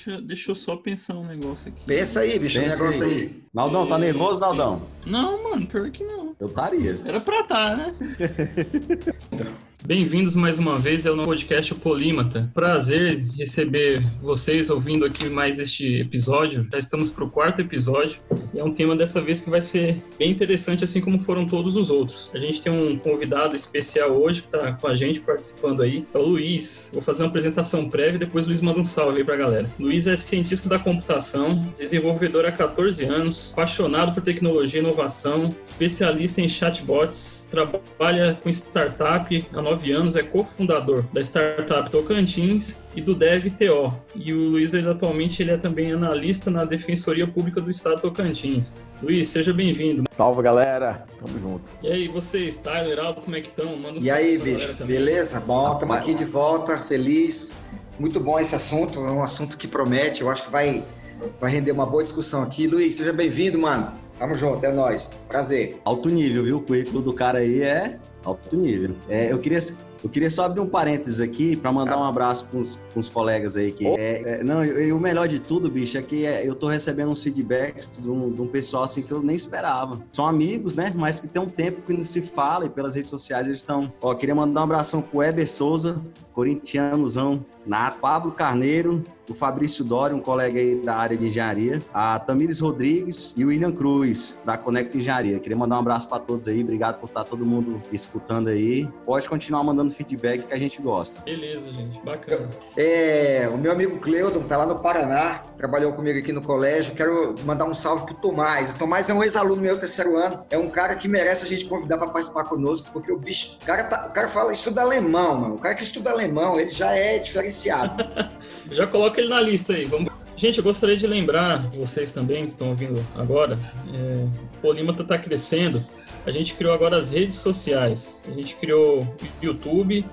deixa, deixa eu só pensar um negócio aqui. Pensa aí, bicho, um Pensa negócio aí. aí. Naldão, tá nervoso, Naldão? Não, mano, pior que não. Eu estaria. Era pra tá, né? Bem-vindos mais uma vez ao nosso podcast Polímata. Prazer receber vocês ouvindo aqui mais este episódio. Já estamos para o quarto episódio e é um tema dessa vez que vai ser bem interessante, assim como foram todos os outros. A gente tem um convidado especial hoje que está com a gente participando aí, é o Luiz. Vou fazer uma apresentação prévia e depois o Luiz manda um salve aí para a galera. Luiz é cientista da computação, desenvolvedor há 14 anos, apaixonado por tecnologia e inovação, especialista em chatbots, trabalha com startup. É a 19 anos, é cofundador da startup Tocantins e do DevTO. E o Luiz, ele, atualmente, ele é também analista na Defensoria Pública do Estado Tocantins. Luiz, seja bem-vindo. Salve, galera. Tamo junto. E aí, vocês, Tyler, Aldo, como é que estão? Manda um E aí, bicho, beleza? Bom, estamos aqui de volta, feliz. Muito bom esse assunto, é um assunto que promete, eu acho que vai, vai render uma boa discussão aqui. Luiz, seja bem-vindo, mano. Tamo junto, é nóis. Prazer. Alto nível, viu? O currículo do cara aí é alto nível. É, eu queria. Eu queria só abrir um parênteses aqui para mandar um abraço para os colegas aí. Que é, é, não, e o melhor de tudo, bicho, é que é, eu tô recebendo uns feedbacks de um, de um pessoal assim que eu nem esperava. São amigos, né? Mas que tem um tempo que não se fala e pelas redes sociais eles estão. Ó, queria mandar um abração pro Weber Souza, corintianozão nato, Pablo Carneiro, o Fabrício Dória, um colega aí da área de engenharia, a Tamires Rodrigues e o William Cruz, da Conecta Engenharia. Queria mandar um abraço para todos aí, obrigado por estar todo mundo escutando aí. Pode continuar mandando feedback que a gente gosta. Beleza, gente, bacana. É, o meu amigo Cleudon tá lá no Paraná, trabalhou comigo aqui no colégio. Quero mandar um salve pro Tomás. O Tomás é um ex-aluno meu terceiro ano. É um cara que merece a gente convidar para participar conosco, porque o bicho, o cara, tá- o cara fala, estuda alemão, mano. O cara que estuda alemão, ele já é diferenciado. Já coloca ele na lista aí. Vamos... Gente, eu gostaria de lembrar vocês também que estão ouvindo agora, é, o Polímata está crescendo. A gente criou agora as redes sociais. A gente criou o YouTube,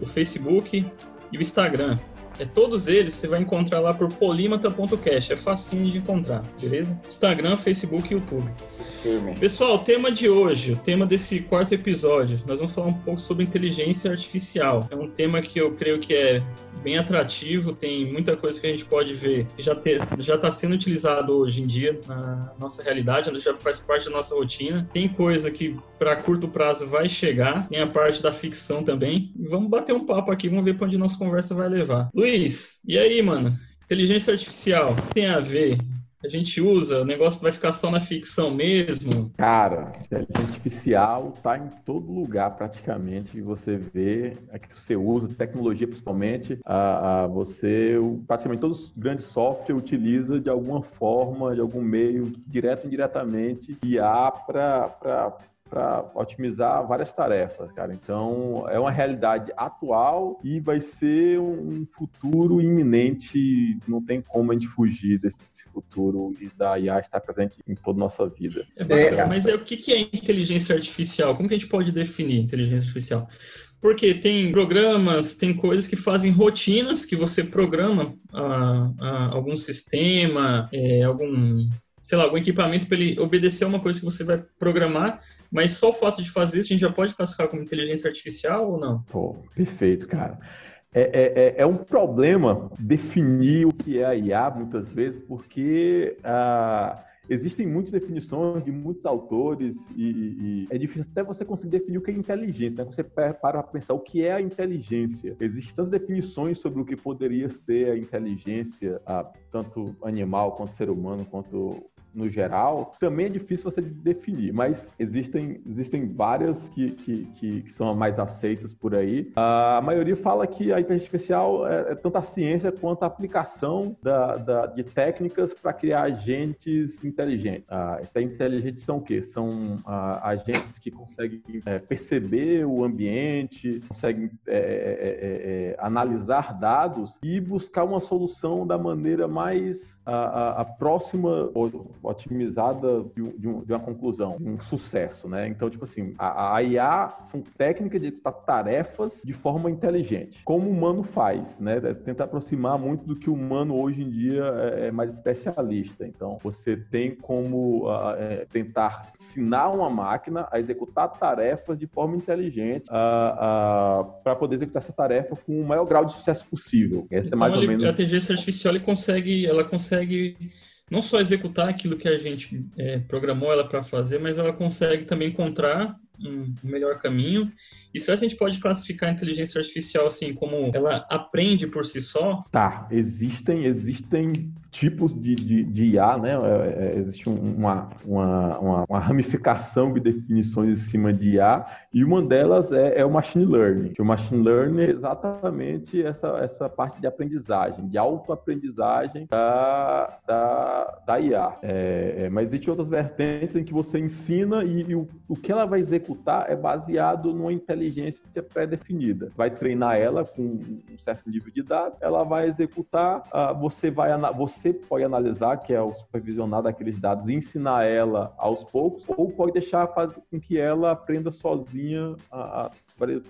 o Facebook e o Instagram. É, todos eles você vai encontrar lá por polimata.cast. É facinho de encontrar, beleza? Instagram, Facebook e YouTube. Firme. Pessoal, o tema de hoje, o tema desse quarto episódio, nós vamos falar um pouco sobre inteligência artificial. É um tema que eu creio que é bem atrativo, tem muita coisa que a gente pode ver que já está sendo utilizado hoje em dia na nossa realidade, já faz parte da nossa rotina. Tem coisa que para curto prazo vai chegar, tem a parte da ficção também. E vamos bater um papo aqui, vamos ver para onde nossa conversa vai levar. Luiz, e aí, mano? Inteligência artificial, tem a ver? A gente usa, o negócio vai ficar só na ficção mesmo? Cara, inteligência artificial tá em todo lugar praticamente. Você vê, é que você usa, tecnologia principalmente, a, a você, praticamente todos os grandes softwares utiliza de alguma forma, de algum meio, direto ou indiretamente, IA para para otimizar várias tarefas, cara. Então, é uma realidade atual e vai ser um futuro iminente. Não tem como a gente fugir desse futuro e da IA estar presente em toda a nossa vida. É bacana, É. mas é, o que, que é inteligência artificial? Como que a gente pode definir inteligência artificial? Porque tem programas, tem coisas que fazem rotinas, que você programa ah, ah, algum sistema, é, algum, sei lá, algum equipamento para ele obedecer a uma coisa que você vai programar, mas só o fato de fazer isso a gente já pode classificar como inteligência artificial ou não? Pô, perfeito, cara. É, é, é- é um problema definir o que é a IA muitas vezes, porque ah, existem muitas definições de muitos autores e, e é difícil até você conseguir definir o que é inteligência. Né? Você para para pensar o que é a inteligência. Existem tantas definições sobre o que poderia ser a inteligência, ah, tanto animal quanto ser humano, quanto no geral, também é difícil você definir, mas existem, existem várias que, que, que, que são mais aceitas por aí. A maioria fala que a inteligência artificial é, é tanto a ciência quanto a aplicação da, da- de técnicas para criar agentes inteligentes. Ah, esses inteligentes são o quê? São ah, agentes que conseguem é, perceber o ambiente, conseguem é, é, é, é, analisar dados e buscar uma solução da maneira mais a, a- a próxima, ou otimizada de, um, de, uma conclusão, um sucesso, né? Então, tipo assim, a, a IA são técnicas de executar tarefas de forma inteligente, como o humano faz, né? É tentar aproximar muito do que o humano hoje em dia é, é mais especialista. Então, você tem como uh, é, tentar ensinar uma máquina a executar tarefas de forma inteligente uh, uh, para poder executar essa tarefa com o maior grau de sucesso possível. Essa então, é mais ele, ou menos... a inteligência artificial consegue, ela consegue não só executar aquilo que a gente é, programou ela para fazer, mas ela consegue também encontrar um melhor caminho. E será que a gente pode classificar a inteligência artificial assim como ela aprende por si só? Tá, existem existem tipos de, de, de IA, né? É, é, existe uma, uma, uma, uma, ramificação de definições em cima de IA, e uma delas é, é o machine learning. Que o machine learning é exatamente essa, essa parte de aprendizagem, de autoaprendizagem da, da, da IA. É, é, mas existem outras vertentes em que você ensina e, e o, o que ela vai executar é baseado numa inteligência pré-definida. Vai treinar ela com um certo nível de dados, ela vai executar, uh, você vai você pode analisar, que é o supervisionar daqueles dados e ensinar ela aos poucos, ou pode deixar fazer com que ela aprenda sozinha a, a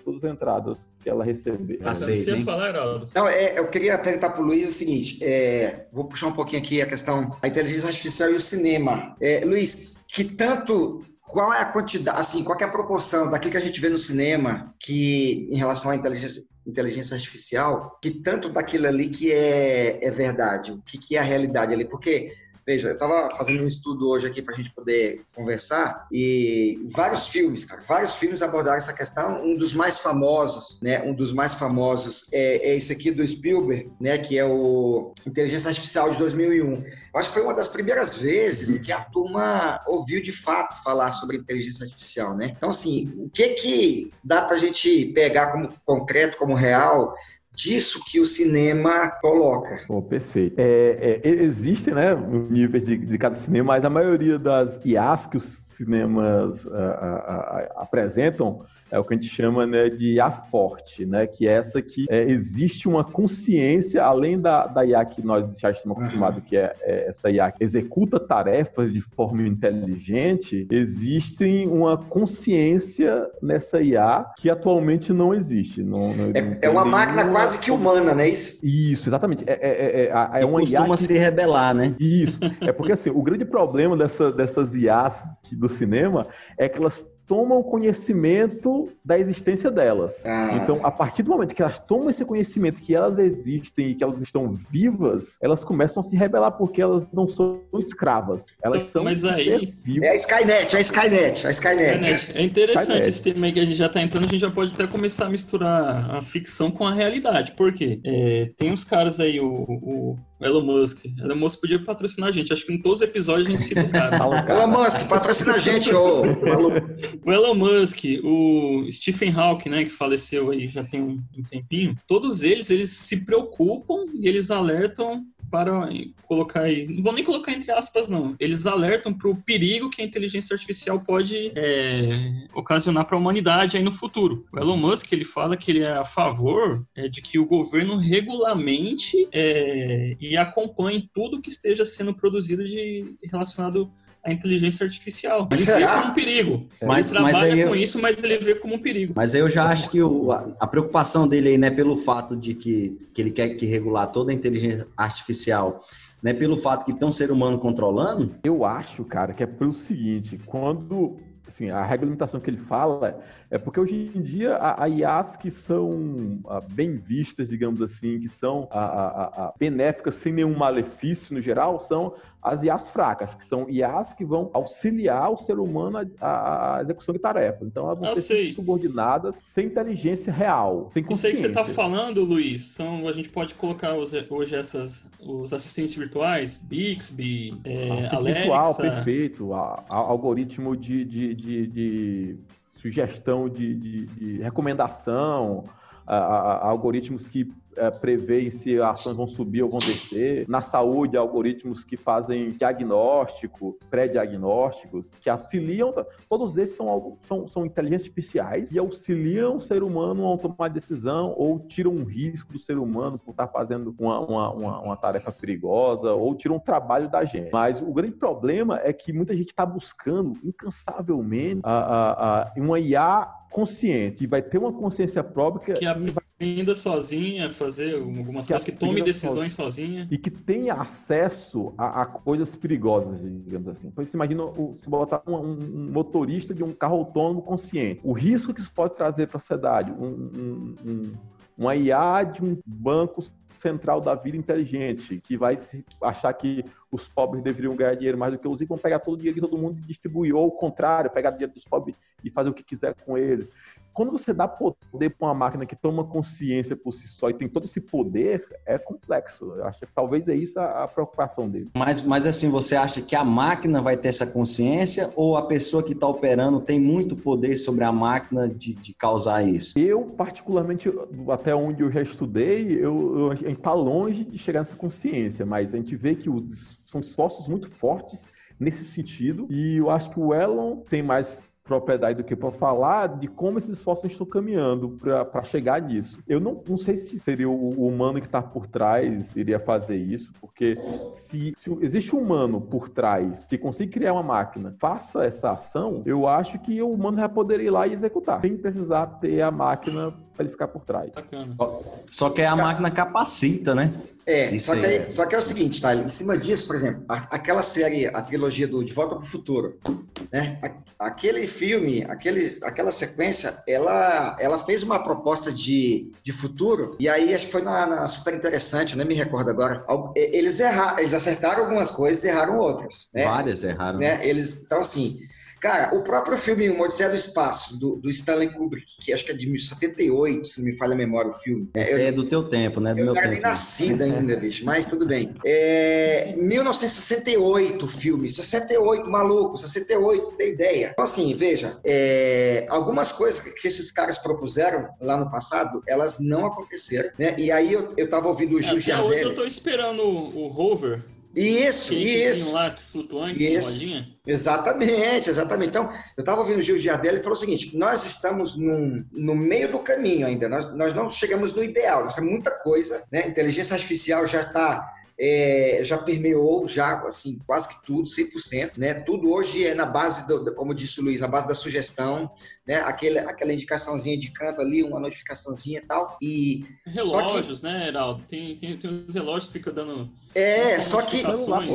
todas as entradas que ela receber. Hein? falar, Heraldo? Não, é, eu queria perguntar para o Luiz o seguinte, é, vou puxar um pouquinho aqui a questão da inteligência artificial e o cinema. É, Luiz, que tanto qual é a quantidade, assim, qual é a proporção daquilo que a gente vê no cinema que em relação à inteligência inteligência artificial, que tanto daquilo ali que é, é verdade, o que, que é a realidade ali, porque Veja, eu estava fazendo um estudo hoje aqui para a gente poder conversar e vários filmes, cara, vários filmes abordaram essa questão. Um dos mais famosos, né? Um dos mais famosos é, é esse aqui do Spielberg, né? Que é o Inteligência Artificial de 2001. Eu acho que foi uma das primeiras vezes que a turma ouviu de fato falar sobre inteligência artificial, né? Então, assim, o que que dá para a gente pegar como concreto, como real? Disso que o cinema coloca. Oh, perfeito. É, é, existem, né, níveis de, de cada cinema, mas a maioria das IAs que os cinemas a, a, a, apresentam é o que a gente chama né, de IA forte, né? Que é essa que é, existe uma consciência, além da, da IA que nós já estamos acostumados, que é, é, essa IA que executa tarefas de forma inteligente, existe uma consciência nessa IA que atualmente não existe. Não, não, é, não é uma máquina quase que humana, não é isso? Isso, exatamente. É, é, é, é uma costuma IA que... se rebelar, né? Isso. É porque assim, o grande problema dessa, dessas IAs do cinema é que elas tomam conhecimento da existência delas. Ah. Então, a partir do momento que elas tomam esse conhecimento que elas existem e que elas estão vivas, elas começam a se rebelar porque elas não são escravas. Elas então, são mas aí é a Skynet, é a Skynet, a Skynet. É interessante Skynet. esse tema aí que a gente já está entrando, a gente já pode até começar a misturar a ficção com a realidade. Por quê? É, tem uns caras aí, o, o Elon Musk. Elon Musk podia patrocinar a gente. Acho que em todos os episódios a gente cita o cara. Elon Musk, patrocina a gente, ô. o Elon Musk, o Stephen Hawking, né, que faleceu aí já tem um, tempinho, todos eles, eles se preocupam e eles alertam para colocar aí, não vou nem colocar entre aspas não, eles alertam para o perigo que a inteligência artificial pode é, ocasionar para a humanidade aí no futuro. O Elon Musk ele fala que ele é a favor é, de que o governo regulamente é, e acompanhe tudo que esteja sendo produzido de relacionado a inteligência artificial. Ele vê como um perigo. Mas, ele trabalha mas com eu, isso, mas ele vê como um perigo. Mas eu já acho que o, a, a, preocupação dele aí não é pelo fato de que, que ele quer que regular toda a inteligência artificial, não é pelo fato que tem um ser humano controlando? Eu acho, cara, que é pelo seguinte, quando assim, a regulamentação que ele fala é porque hoje em dia a, IAs que são a, ah, bem vistas, digamos assim, que são a, benéficas sem nenhum malefício no geral, são as IAs fracas, que são IAs que vão auxiliar o ser humano à execução de tarefas. Então elas vão ser subordinadas sem inteligência real, sem consciência. Isso aí que você está falando, Luiz, são, a gente pode colocar hoje essas, os assistentes virtuais, Bixby, é, Alexa... Virtual, perfeito. A, a, algoritmo de, de, de, de sugestão de, de, de recomendação, a, a, algoritmos que é, preveem se ações vão subir ou vão descer. Na saúde, algoritmos que fazem diagnóstico, pré-diagnósticos, que auxiliam. Todos esses são, são, são inteligências artificiais e auxiliam o ser humano a tomar decisão ou tiram um risco do ser humano por estar fazendo uma, uma, uma, uma tarefa perigosa ou tiram um trabalho da gente. Mas o grande problema é que muita gente está buscando incansavelmente a, a, a, uma IA consciente e vai ter uma consciência própria que aprenda sozinha, fazer algumas que coisas, que tome decisões sozinha. E que tenha acesso a, a, coisas perigosas, digamos assim. Então, você imagina se botar um, um, motorista de um carro autônomo consciente. O risco que isso pode trazer para a sociedade. Um, um, uma IA de um banco central da vida inteligente, que vai achar que os pobres deveriam ganhar dinheiro mais do que os ricos, vão pegar todo o dinheiro de todo mundo e distribuir, ou ao contrário, pegar dinheiro dos pobres e fazer o que quiser com ele quando você dá poder para uma máquina que toma consciência por si só e tem todo esse poder, é complexo. Eu acho que talvez é isso a, a, preocupação dele. Mas, mas assim, você acha que a máquina vai ter essa consciência ou a pessoa que está operando tem muito poder sobre a máquina de, de, causar isso? Eu, particularmente, até onde eu já estudei, eu, eu, a gente está longe de chegar nessa consciência, mas a gente vê que os, são esforços muito fortes nesse sentido e eu acho que o Elon tem mais propriedade do que para falar de como esses esforços estão caminhando para chegar nisso. Eu não, não sei se seria o, o humano que está por trás iria fazer isso, porque se, se, existe um humano por trás que consiga criar uma máquina, faça essa ação, eu acho que o humano já poderia ir lá e executar, sem precisar ter a máquina para ele ficar por trás. Bacana. Só que a máquina capacita, né? É, só que, é... só que é o seguinte, tá? Em cima disso, por exemplo, aquela série, a trilogia do De Volta para o Futuro, né? Aquele filme, aquele, aquela sequência, ela, ela fez uma proposta de, de futuro, e aí acho que foi na, na super interessante, eu nem me recordo agora. Eles erraram, eles acertaram algumas coisas e erraram outras. Né? Várias erraram. Né? Eles, então, assim, Cara, o próprio filme O Odisseia do Espaço, do, do, Stanley Kubrick, que acho que é de 1978, se não me falha a memória o filme. É, eu, é do teu tempo, né? Do eu não era nem nascida ainda, bicho, mas tudo bem. É, 1968 o filme, 68, maluco, 68, tem ideia. Então, assim, veja, é, algumas coisas que esses caras propuseram lá no passado, elas não aconteceram, né? E aí eu, eu tava ouvindo o Gil Até hoje eu tô esperando o, o Rover isso, isso. lá flutuante, isso. rodinha. Exatamente, exatamente. Então, eu estava ouvindo o Gil Giardelli e falou o seguinte: nós estamos num, no meio do caminho ainda, nós, nós não chegamos no ideal, nós temos muita coisa, né? Inteligência artificial já está é, já permeou já assim quase que tudo, 100%, né? Tudo hoje é na base do, como disse o Luiz, na base da sugestão, né? Aquele, aquela indicaçãozinha de canto ali, uma notificaçãozinha e tal. E relógios, que... né, Heraldo? Tem, tem, tem uns relógios que ficam dando É, só que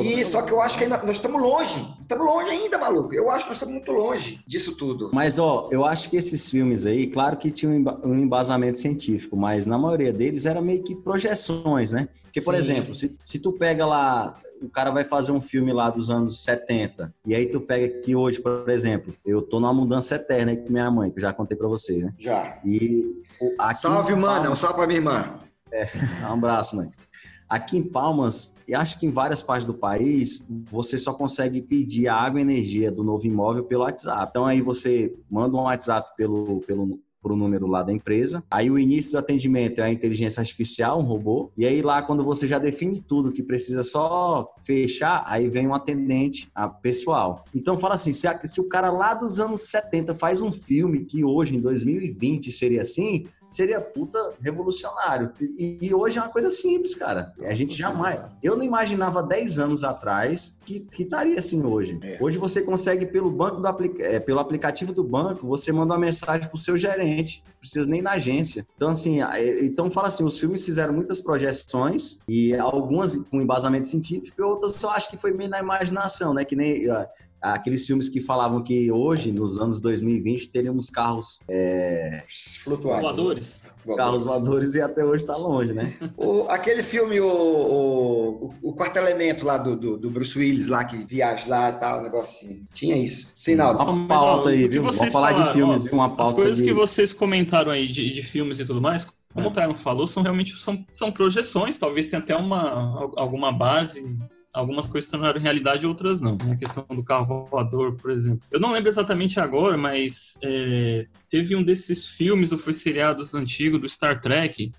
e só que eu acho que ainda, nós estamos longe. Estamos longe ainda, maluco. Eu acho que nós estamos muito longe disso tudo. Mas ó, eu acho que esses filmes aí, claro que tinham um embasamento científico, mas na maioria deles era meio que projeções, né? Porque, por Sim. exemplo, se, se tu pega lá o cara vai fazer um filme lá dos anos 70, e aí tu pega aqui hoje, por exemplo, eu tô numa mudança eterna aí com minha mãe, que eu já contei pra você, né? Já. E Salve, mano, um salve pra minha irmã. É, um abraço, mãe. Aqui em Palmas, e acho que em várias partes do país, você só consegue pedir a água e energia do novo imóvel pelo WhatsApp. Então aí você manda um WhatsApp pelo, pelo para o número lá da empresa. Aí o início do atendimento é a inteligência artificial, um robô. E aí lá, quando você já define tudo que precisa só fechar, aí vem um atendente a pessoal. Então fala assim, se, a, se o cara lá dos anos 70 faz um filme que hoje, em 2020, seria assim, seria puta revolucionário. E, e, hoje é uma coisa simples, cara. A gente jamais. Eu não imaginava 10 anos atrás que, que estaria assim hoje. É. Hoje você consegue, pelo banco do aplica... É, pelo aplicativo do banco, você manda uma mensagem pro seu gerente. Não precisa nem na agência. Então, assim, então fala assim: os filmes fizeram muitas projeções, e algumas com embasamento científico, e outras eu acho que foi meio na imaginação, né? Que nem aqueles filmes que falavam que hoje, nos anos 2020, teríamos carros é... flutuantes. Voadores. Carros voadores e até hoje está longe, né? o, aquele filme, o, o, o quarto elemento lá do, do, do, Bruce Willis, lá que viaja lá e tal, o negócio tinha isso. Sinal. Uma pauta aí, viu? Vamos falar falaram, de filmes, ó, uma pauta. As coisas de... que vocês comentaram aí de, de filmes e tudo mais, como o Tyron falou, são realmente são, são projeções, talvez tenha até uma, alguma base algumas coisas se tornaram realidade, outras não. A questão do carro voador, por exemplo. Eu não lembro exatamente agora, mas é, teve um desses filmes ou foi seriados antigos do Star Trek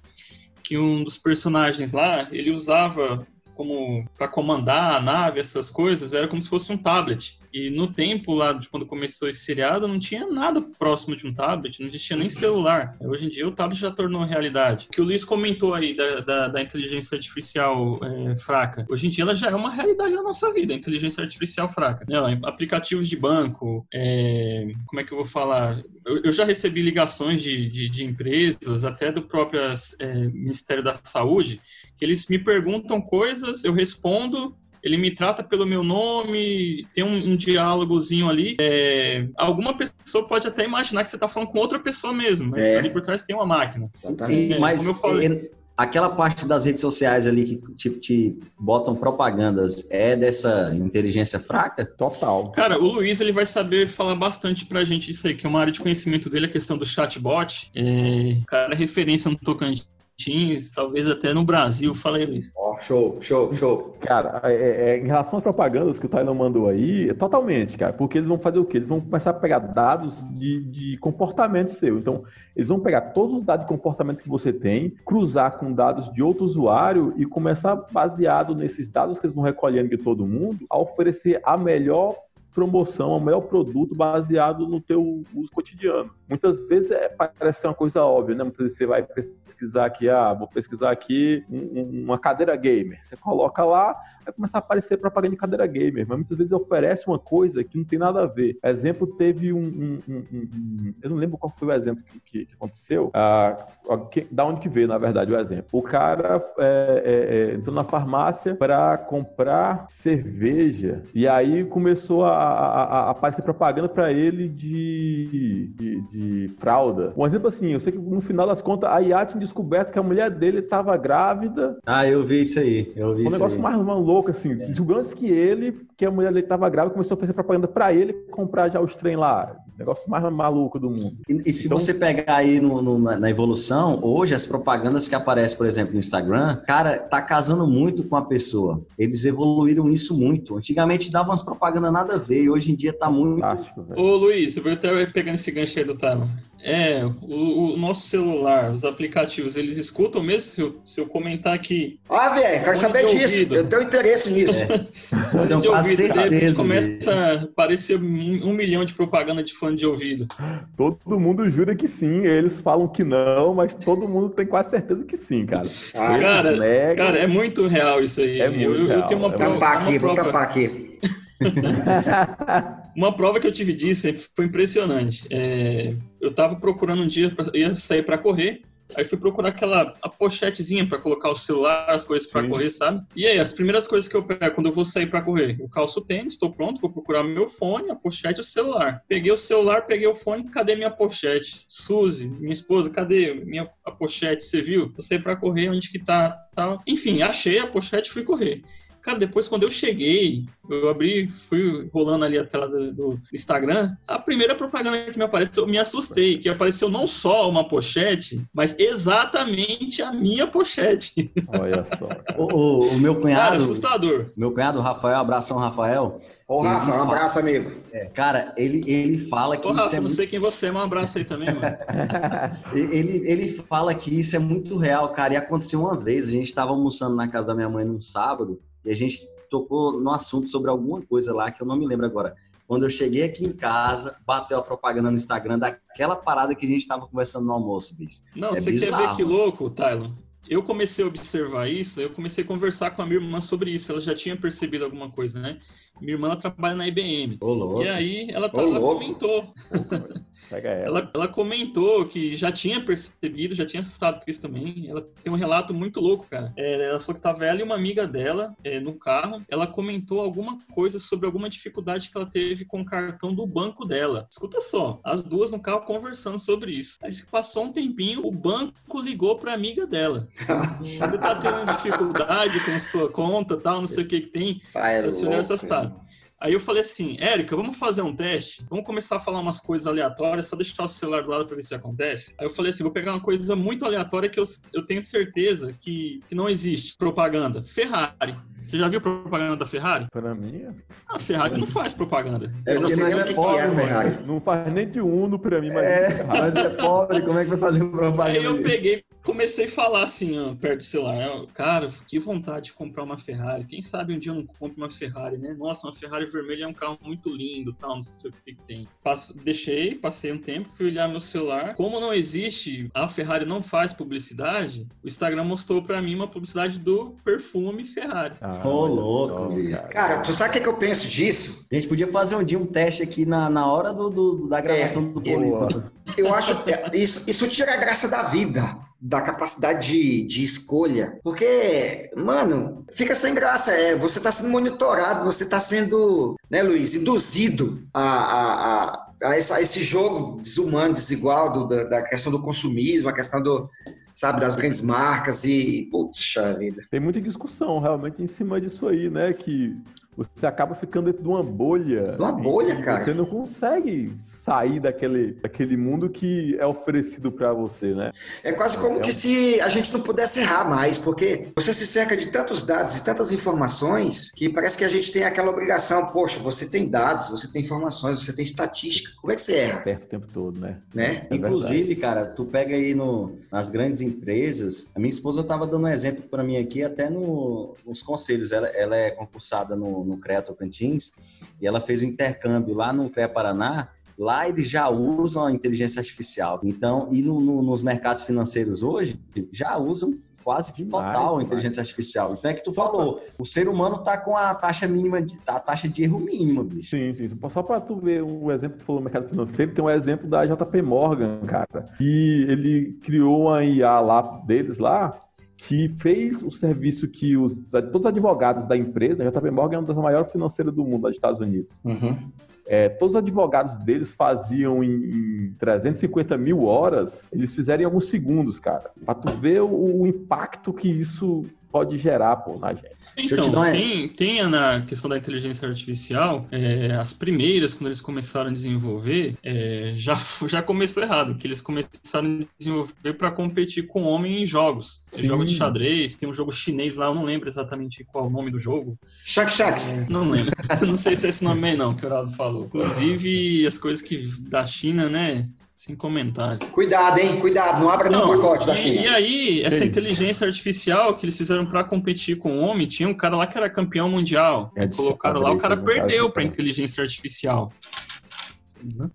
que um dos personagens lá ele usava como para comandar a nave, essas coisas, era como se fosse um tablet. E no tempo lá de quando começou esse seriado, não tinha nada próximo de um tablet, não existia nem celular. Hoje em dia o tablet já tornou realidade. O que o Luiz comentou aí da, da, da inteligência artificial é, fraca, hoje em dia ela já é uma realidade na nossa vida, a inteligência artificial fraca. Não, aplicativos de banco, é, como é que eu vou falar? Eu, eu já recebi ligações de, de, de, empresas, até do próprio é, Ministério da Saúde, eles me perguntam coisas, eu respondo, ele me trata pelo meu nome, tem um, um diálogozinho ali. É, alguma pessoa pode até imaginar que você está falando com outra pessoa mesmo, mas é. ali por trás tem uma máquina. Exatamente. É, mas aquela parte das redes sociais ali que tipo, te botam propagandas é dessa inteligência fraca? Total. Cara, o Luiz ele vai saber falar bastante pra gente disso aí, que é uma área de conhecimento dele, a questão do chatbot. É, cara, é referência no Tocantins Teams, talvez até no Brasil. Fala aí, Luiz. Oh, show, show, show. Cara, é, é, em relação às propagandas que o Tylon mandou aí, é totalmente, cara, porque eles vão fazer o quê? Eles vão começar a pegar dados de, de comportamento seu. Então, eles vão pegar todos os dados de comportamento que você tem, cruzar com dados de outro usuário e começar, baseado nesses dados que eles vão recolhendo de todo mundo, a oferecer a melhor promoção, o melhor produto baseado no teu uso cotidiano. Muitas vezes é, parece ser uma coisa óbvia, né? Muitas vezes você vai pesquisar aqui, ah, vou pesquisar aqui um, uma cadeira gamer. Você coloca lá, vai começar a aparecer propaganda de cadeira gamer, mas muitas vezes oferece uma coisa que não tem nada a ver. Exemplo, teve um, um, um, um eu não lembro qual foi o exemplo que, que, que aconteceu, ah, que, da onde que veio, na verdade, o exemplo. O cara é, é, é, entrou na farmácia para comprar cerveja e aí começou a, a, a aparecer propaganda para ele de, de, de, fralda. Um exemplo assim, eu sei que no final das contas a IA tinha descoberto que a mulher dele estava grávida. Ah, eu vi isso aí, eu vi um isso negócio aí. mais, mais louco, assim, é. julgando que ele, que a mulher dele estava grávida, começou a fazer propaganda para ele comprar já os trem lá. Negócio mais maluco do mundo. E, e se então, você pegar aí no, no, na evolução, hoje as propagandas que aparecem, por exemplo, no Instagram, cara, tá casando muito com a pessoa. Eles evoluíram isso muito. Antigamente davam umas propagandas nada a ver, e hoje em dia tá muito. Fantástico, Ô Luiz, eu vou até pegando esse gancho aí do Taro. É, o, o, nosso celular, os aplicativos, eles escutam mesmo se eu, se eu comentar aqui. Ah, velho, quero saber disso. Eu tenho interesse nisso. É. Fone de ouvido, certeza, começa a aparecer um, um, milhão de propaganda de fone de ouvido. Todo mundo jura que sim, eles falam que não, mas todo mundo tem quase certeza que sim, cara. Ah, cara, cara, é muito real isso aí. É muito eu, real. eu tenho uma, é prova, uma aqui, prova. Vou tapar aqui. Uma prova que eu tive disso foi impressionante. É, eu estava procurando um dia, pra, ia sair para correr, Aí fui procurar aquela a pochetezinha para colocar o celular, as coisas para correr, sabe? E aí, as primeiras coisas que eu pego quando eu vou sair para correr, eu calço o tênis, estou pronto, vou procurar meu fone, a pochete e o celular. Peguei o celular, peguei o fone, cadê minha pochete? Suzy, minha esposa, cadê minha a pochete? Você viu? Eu saí para correr, onde que tá? Tal. Enfim, achei a pochete e fui correr. Cara, depois quando eu cheguei, eu abri, fui rolando ali a tela do, do, Instagram, a primeira propaganda que me apareceu, eu me assustei, que apareceu não só uma pochete, mas exatamente a minha pochete. Olha só. o, o, o, meu cunhado... Cara, assustador. Meu cunhado, Rafael, abração, Rafael. Ô, Rafa, um abraço, amigo. É, cara, ele, ele fala que Ô, Rafa, é não sei quem você é, mas um abraço aí também, mano. ele, ele fala que isso é muito real, cara, e aconteceu uma vez, a gente estava almoçando na casa da minha mãe num sábado, e a gente tocou no assunto sobre alguma coisa lá que eu não me lembro agora. Quando eu cheguei aqui em casa, bateu a propaganda no Instagram daquela parada que a gente estava conversando no almoço, bicho. Não, é você bizarro. quer ver que louco, Tylon? Eu comecei a observar isso, eu comecei a conversar com a minha irmã sobre isso. Ela já tinha percebido alguma coisa, né? Minha irmã trabalha na IBM. Ô, e aí ela, tá, ela comentou. Pega ela. ela. Ela comentou que já tinha percebido, já tinha assustado com isso também. Ela tem um relato muito louco, cara. É, ela falou que tava ela e uma amiga dela é, no carro. Ela comentou alguma coisa sobre alguma dificuldade que ela teve com o cartão do banco dela. Escuta só, as duas no carro conversando sobre isso. Aí se passou um tempinho, o banco ligou pra amiga dela. Ele tá tendo dificuldade com sua conta, tal, não sei o que que tem. Pai, é louco, Aí eu falei assim, Érica, vamos fazer um teste? Vamos começar a falar umas coisas aleatórias, só deixar o celular do lado para ver se acontece? Aí eu falei assim, vou pegar uma coisa muito aleatória que eu, eu tenho certeza que, que não existe. Propaganda. Ferrari. Você já viu propaganda da Ferrari? Para mim, A Ferrari não faz propaganda. Eu não sei nem o que, que é a Ferrari. não faz nem de Uno para mim, mas É, mas é pobre, como é que vai fazer propaganda? Aí eu peguei comecei a falar assim, ó, perto do celular. Eu, Cara, que vontade de comprar uma Ferrari. Quem sabe um dia eu não compro uma Ferrari, né? Nossa, uma Ferrari vermelha é um carro muito lindo, tal, não sei o que que tem. Passo, deixei, passei um tempo, fui olhar meu celular. Como não existe, a Ferrari não faz publicidade, o Instagram mostrou pra mim uma publicidade do perfume Ferrari. Ah, Ô, olha louco, bicho. Cara, tu sabe o que, que eu penso disso? A gente podia fazer um dia um teste aqui na, na hora do, do- da gravação do Boa. Político. Eu acho que isso, isso tira a graça da vida, da capacidade de, de escolha. Porque, mano, fica sem graça. É, você está sendo monitorado, você está sendo, né, Luiz, induzido a, a, a, a esse jogo desumano, desigual do- da, da questão do consumismo, a questão do, sabe, das grandes marcas e. Puxa vida. Tem muita discussão realmente em cima disso aí, né? Que você acaba ficando dentro de uma bolha. Uma bolha, cara. Você não consegue sair daquele, daquele mundo que é oferecido pra você, né? É quase como É um- que se a gente não pudesse errar mais, porque você se cerca de tantos dados e tantas informações que parece que a gente tem aquela obrigação, poxa, você tem dados, você tem informações, você tem estatística, como é que você erra, Perto o tempo todo, né? né? É Inclusive, cara, tu pega aí no, nas grandes empresas. A minha esposa estava dando um exemplo para mim aqui, até no- nos conselhos. Ela, ela é concursada no, no CREA Tocantins e ela fez um intercâmbio lá no CREA Paraná. Lá eles já usam a inteligência artificial. Então, e no- no- nos mercados financeiros hoje, já usam quase que total a inteligência artificial. Então é que tu falou, o ser humano tá com a taxa mínima, de, a taxa de erro mínima, bicho. Sim, sim. Só para tu ver o exemplo que tu falou no mercado financeiro, tem um exemplo da JP Morgan, cara, que ele criou uma IA lá deles lá, que fez o serviço que os, todos os advogados da empresa, a JP Morgan é uma das maiores financeiras do mundo, dos Estados Unidos. É, todos os advogados deles faziam em, em 350 mil horas, eles fizeram em alguns segundos, cara. Pra tu ver o, o impacto que isso pode gerar, pô, na gente. Te Então, dar um- tem, tem na questão da inteligência artificial, é, as primeiras, quando eles começaram a desenvolver, é, já, já começou errado, que eles começaram a desenvolver para competir com o homem em jogos. Sim. Jogos de xadrez, tem um jogo chinês lá, eu não lembro exatamente qual é o nome do jogo. Shaq, Shaq. Não lembro. não sei se é esse nome aí não, que o Heraldo falou. Inclusive, as coisas que da China, né, sem comentários. Cuidado, hein? Cuidado, não abra não o pacote da e, China. e aí, essa isso? inteligência artificial que eles fizeram pra competir com o homem, tinha um cara lá que era campeão mundial. É, Colocaram lá, o cara um perdeu pra que- inteligência artificial.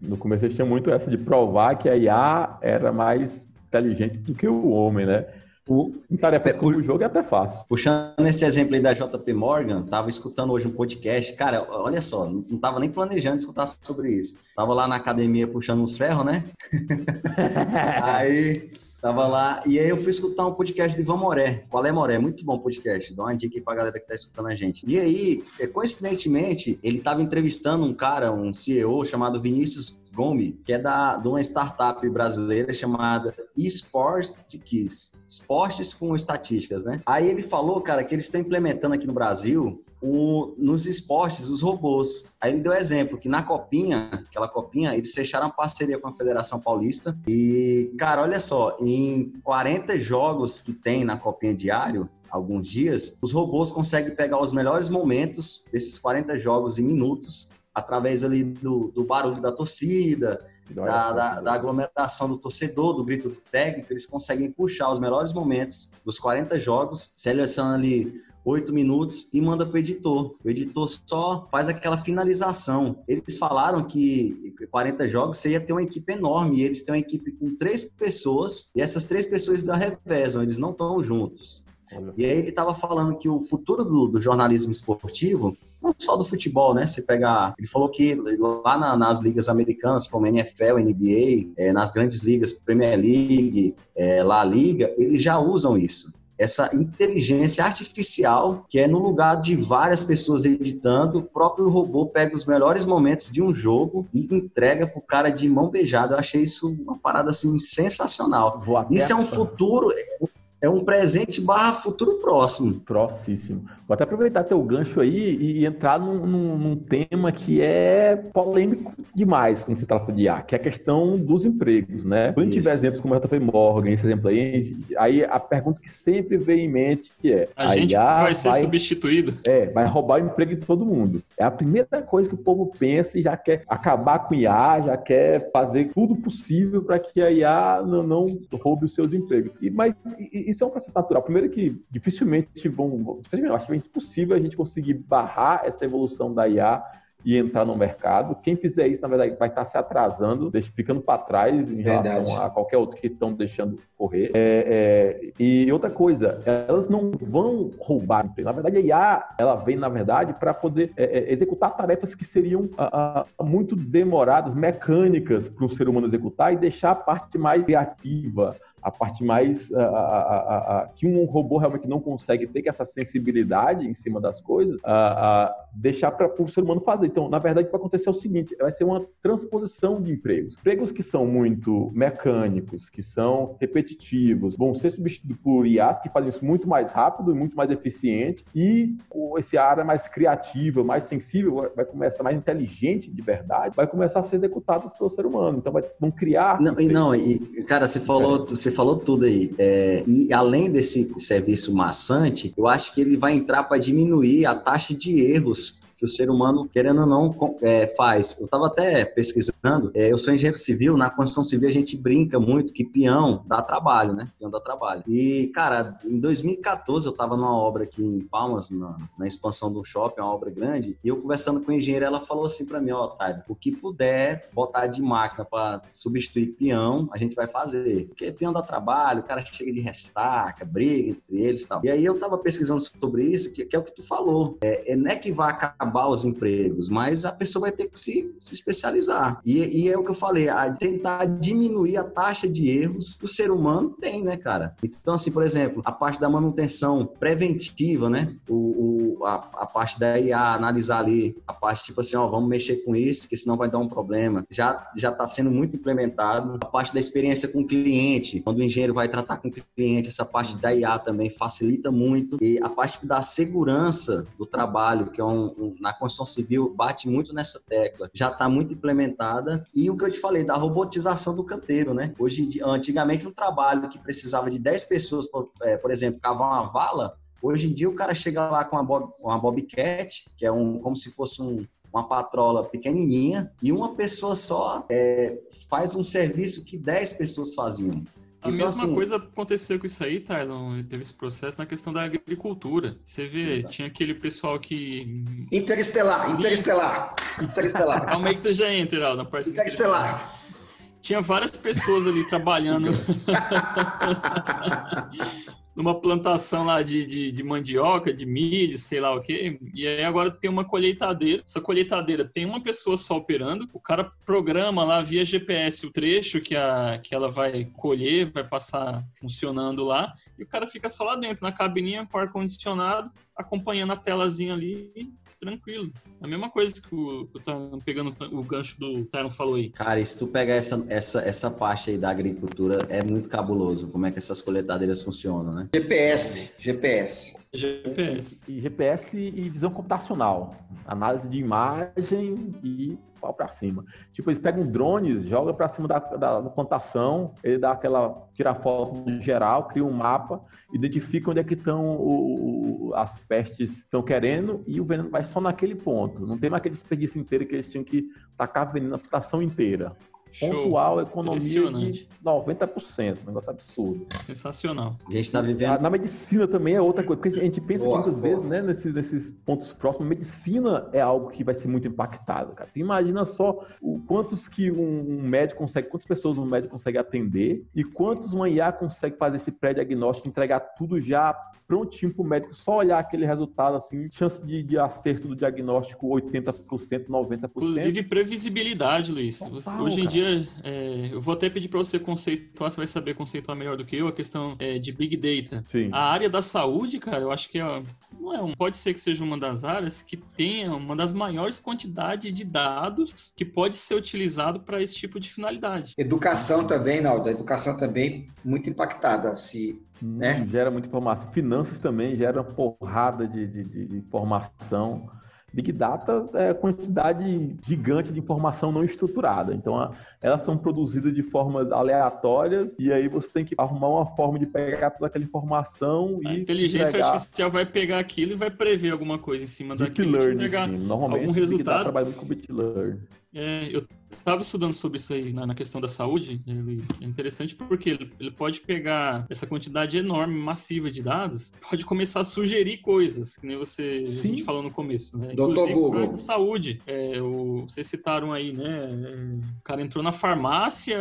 No começo eles tinham muito essa de provar que a IA era mais inteligente do que o homem, né? O, Em tarefas É, como o jogo é até fácil. Puxando esse exemplo aí da JP Morgan, tava escutando hoje um podcast. Cara, olha só, não tava nem planejando escutar sobre isso. Tava lá na academia puxando uns ferros, né? Aí tava lá, e aí eu fui escutar um podcast de Ivan Moré. Qual é Moré? Muito bom podcast. Dá uma dica aí pra galera que tá escutando a gente. E aí, é, coincidentemente, ele tava entrevistando um cara, um CEO chamado Vinícius Que é da, de uma startup brasileira chamada eSports Esportes com estatísticas, né? Aí ele falou, cara, que eles estão implementando aqui no Brasil o- nos esportes os robôs. Aí ele deu exemplo que na copinha, aquela copinha, eles fecharam parceria com a Federação Paulista e, cara, olha só, em 40 jogos que tem na copinha diário, alguns dias, os robôs conseguem pegar os melhores momentos desses 40 jogos em minutos através ali do, do barulho da torcida, da, da- da aglomeração do torcedor, do grito do técnico, eles conseguem puxar os melhores momentos dos 40 jogos, seleciona ali 8 minutos e manda para o editor. O editor só faz aquela finalização. Eles falaram que 40 jogos você ia ter uma equipe enorme, e eles têm uma equipe com três pessoas, e essas três pessoas da revezam, eles não estão juntos. E aí ele estava falando que o futuro do, do jornalismo esportivo, não só do futebol, né? Você pegar, ele falou que lá na- nas ligas americanas, como NFL, NBA, eh, nas grandes ligas, Premier League, eh, La Liga, eles já usam isso. Essa inteligência artificial, que é no lugar de várias pessoas editando, o próprio robô pega os melhores momentos de um jogo e entrega pro cara de mão beijada. Eu achei isso uma parada assim sensacional. Isso é um futuro, é um presente barra futuro próximo. Próximo. Vou até aproveitar teu gancho aí e, entrar num, num, num, tema que é polêmico demais quando se trata de IA, que é a questão dos empregos, né? Quando a gente tiver exemplos como a JP Morgan, esse exemplo aí, aí a pergunta que sempre vem em mente que é... A, a gente IA vai ser vai, substituído. É, vai roubar o emprego de todo mundo. É a primeira coisa que o povo pensa e já quer acabar com IA, já quer fazer tudo possível para que a IA não, não roube os seus empregos. E, mas isso é um processo natural. Primeiro que dificilmente vão, dificilmente, acho que é impossível a gente conseguir barrar essa evolução da IA e entrar no mercado. Quem fizer isso, na verdade, vai estar se atrasando, ficando para trás em verdade. relação a qualquer outro que estão deixando correr. É, é, e outra coisa, elas não vão roubar emprego. Na verdade, a IA, ela vem, na verdade, para poder é, é, executar tarefas que seriam a, a, muito demoradas, mecânicas para o ser humano executar e deixar a parte mais criativa, a parte mais a, a, a, que um robô realmente não consegue ter, que é essa sensibilidade em cima das coisas, deixar para o ser humano fazer. Então, na verdade, o que vai acontecer é o seguinte: vai ser uma transposição de empregos. Empregos que são muito mecânicos, que são repetitivos, vão ser substituídos por IAs que fazem isso muito mais rápido e muito mais eficiente, e esse área mais criativa, mais sensível, vai começar mais inteligente de verdade, vai começar a ser executado pelo ser humano. Então, vai, vão criar. Não, e não, e, cara, você falou, você falou tudo aí. É, e além desse serviço maçante, eu acho que ele vai entrar para diminuir a taxa de erros que o ser humano, querendo ou não, é, faz. Eu estava até pesquisando, é, eu sou engenheiro civil, na construção civil a gente brinca muito que peão dá trabalho, né? Peão dá trabalho. E, cara, em 2014 eu estava numa obra aqui em Palmas, na, na expansão do shopping, uma obra grande, e eu conversando com a engenheira, ela falou assim para mim, ó, Otávio, o que puder botar de máquina para substituir peão, a gente vai fazer. Porque peão dá trabalho, o cara chega de ressaca, briga entre eles e tal. E aí eu estava pesquisando sobre isso, que, que, é o que tu falou. É, é, não é que vai acabar acabar os empregos, mas a pessoa vai ter que se, se especializar. E, e, é o que eu falei, tentar diminuir a taxa de erros que o ser humano tem, né, cara? Então, assim, por exemplo, a parte da manutenção preventiva, né? O, o a, a, parte da IA, analisar ali, a parte tipo assim, ó, vamos mexer com isso, que senão vai dar um problema. Já já está sendo muito implementado. A parte da experiência com o cliente, quando o engenheiro vai tratar com o cliente, essa parte da IA também facilita muito. E a parte da segurança do trabalho, que é um, um na construção civil bate muito nessa tecla, já está muito implementada. E o que eu te falei, da robotização do canteiro, né? Hoje em dia, antigamente um trabalho que precisava de 10 pessoas, por, é, por exemplo, cavar uma vala, hoje em dia o cara chega lá com uma, bob, uma bobcat, que é um, como se fosse um, uma patrola pequenininha, e uma pessoa só é, faz um serviço que 10 pessoas faziam. A então, mesma assim, coisa aconteceu com isso aí, Tylon, teve esse processo na questão da agricultura. Você vê, exato. tinha aquele pessoal que. Interestelar, interestelar, interestelar. Calma aí que tu já entra na parte. Interestelar. Tinha várias pessoas ali trabalhando. numa plantação lá de, de, de, mandioca, de milho, sei lá o quê. E aí agora tem uma colheitadeira. Essa colheitadeira tem uma pessoa só operando. O cara programa lá via GPS o trecho que, a, que ela vai colher, vai passar funcionando lá. E o cara fica só lá dentro, na cabininha com ar-condicionado, acompanhando a telazinha ali tranquilo. É a mesma coisa que o, que o pegando o gancho do Tyron falou aí. Cara, e se tu pegar essa, essa, essa parte aí da agricultura, é muito cabuloso como é que essas coletadeiras funcionam, né? GPS, GPS. GPS. E GPS e visão computacional. Análise de imagem e pau para cima. Tipo, eles pegam drones, jogam para cima da, da, da, plantação, ele dá aquela, tira foto geral, cria um mapa, identifica onde é que estão as pestes estão querendo e o veneno vai só naquele ponto. Não tem naquele desperdício inteiro que eles tinham que tacar veneno na plantação inteira pontual, economia de 90%, um negócio absurdo. Sensacional. A gente está vivendo. Na medicina também é outra coisa, porque a gente pensa boa, muitas boa. vezes, né, nesses, nesses pontos próximos, medicina é algo que vai ser muito impactado, cara. Tu imagina só o quantos que um, médico consegue, quantas pessoas um médico consegue atender e quantos uma IA consegue fazer esse pré-diagnóstico, entregar tudo já prontinho para o médico, só olhar aquele resultado assim, chance de, de acerto do diagnóstico 80%, 90%. Inclusive previsibilidade, Luiz. Total, Hoje em dia é, eu vou até pedir para você conceituar, você vai saber conceituar melhor do que eu, a questão é, de Big Data. Sim. A área da saúde, cara, eu acho que é não é. Pode ser que seja uma das áreas que tenha uma das maiores quantidades de dados que pode ser utilizado para esse tipo de finalidade. Educação também, Naldo. A educação também muito impactada. Se, né? Gera muita informação. Finanças também gera porrada de, de, de informação. Big Data é a quantidade gigante de informação não estruturada. Então, elas são produzidas de formas aleatórias e aí você tem que arrumar uma forma de pegar toda aquela informação a e. inteligência entregar. artificial vai pegar aquilo e vai prever alguma coisa em cima Deep daquilo. Learning, entregar sim. Normalmente, algum Big Data resultado. trabalha muito com Deep Learning. É, eu estava estudando sobre isso aí na, na questão da saúde, né, Luiz. É interessante porque ele, ele pode pegar essa quantidade enorme, massiva de dados, pode começar a sugerir coisas, que nem você a Sim. gente falou no começo, né? Doutor Inclusive, Google. na área da saúde. É, o, vocês citaram aí, né? é, o cara entrou na farmácia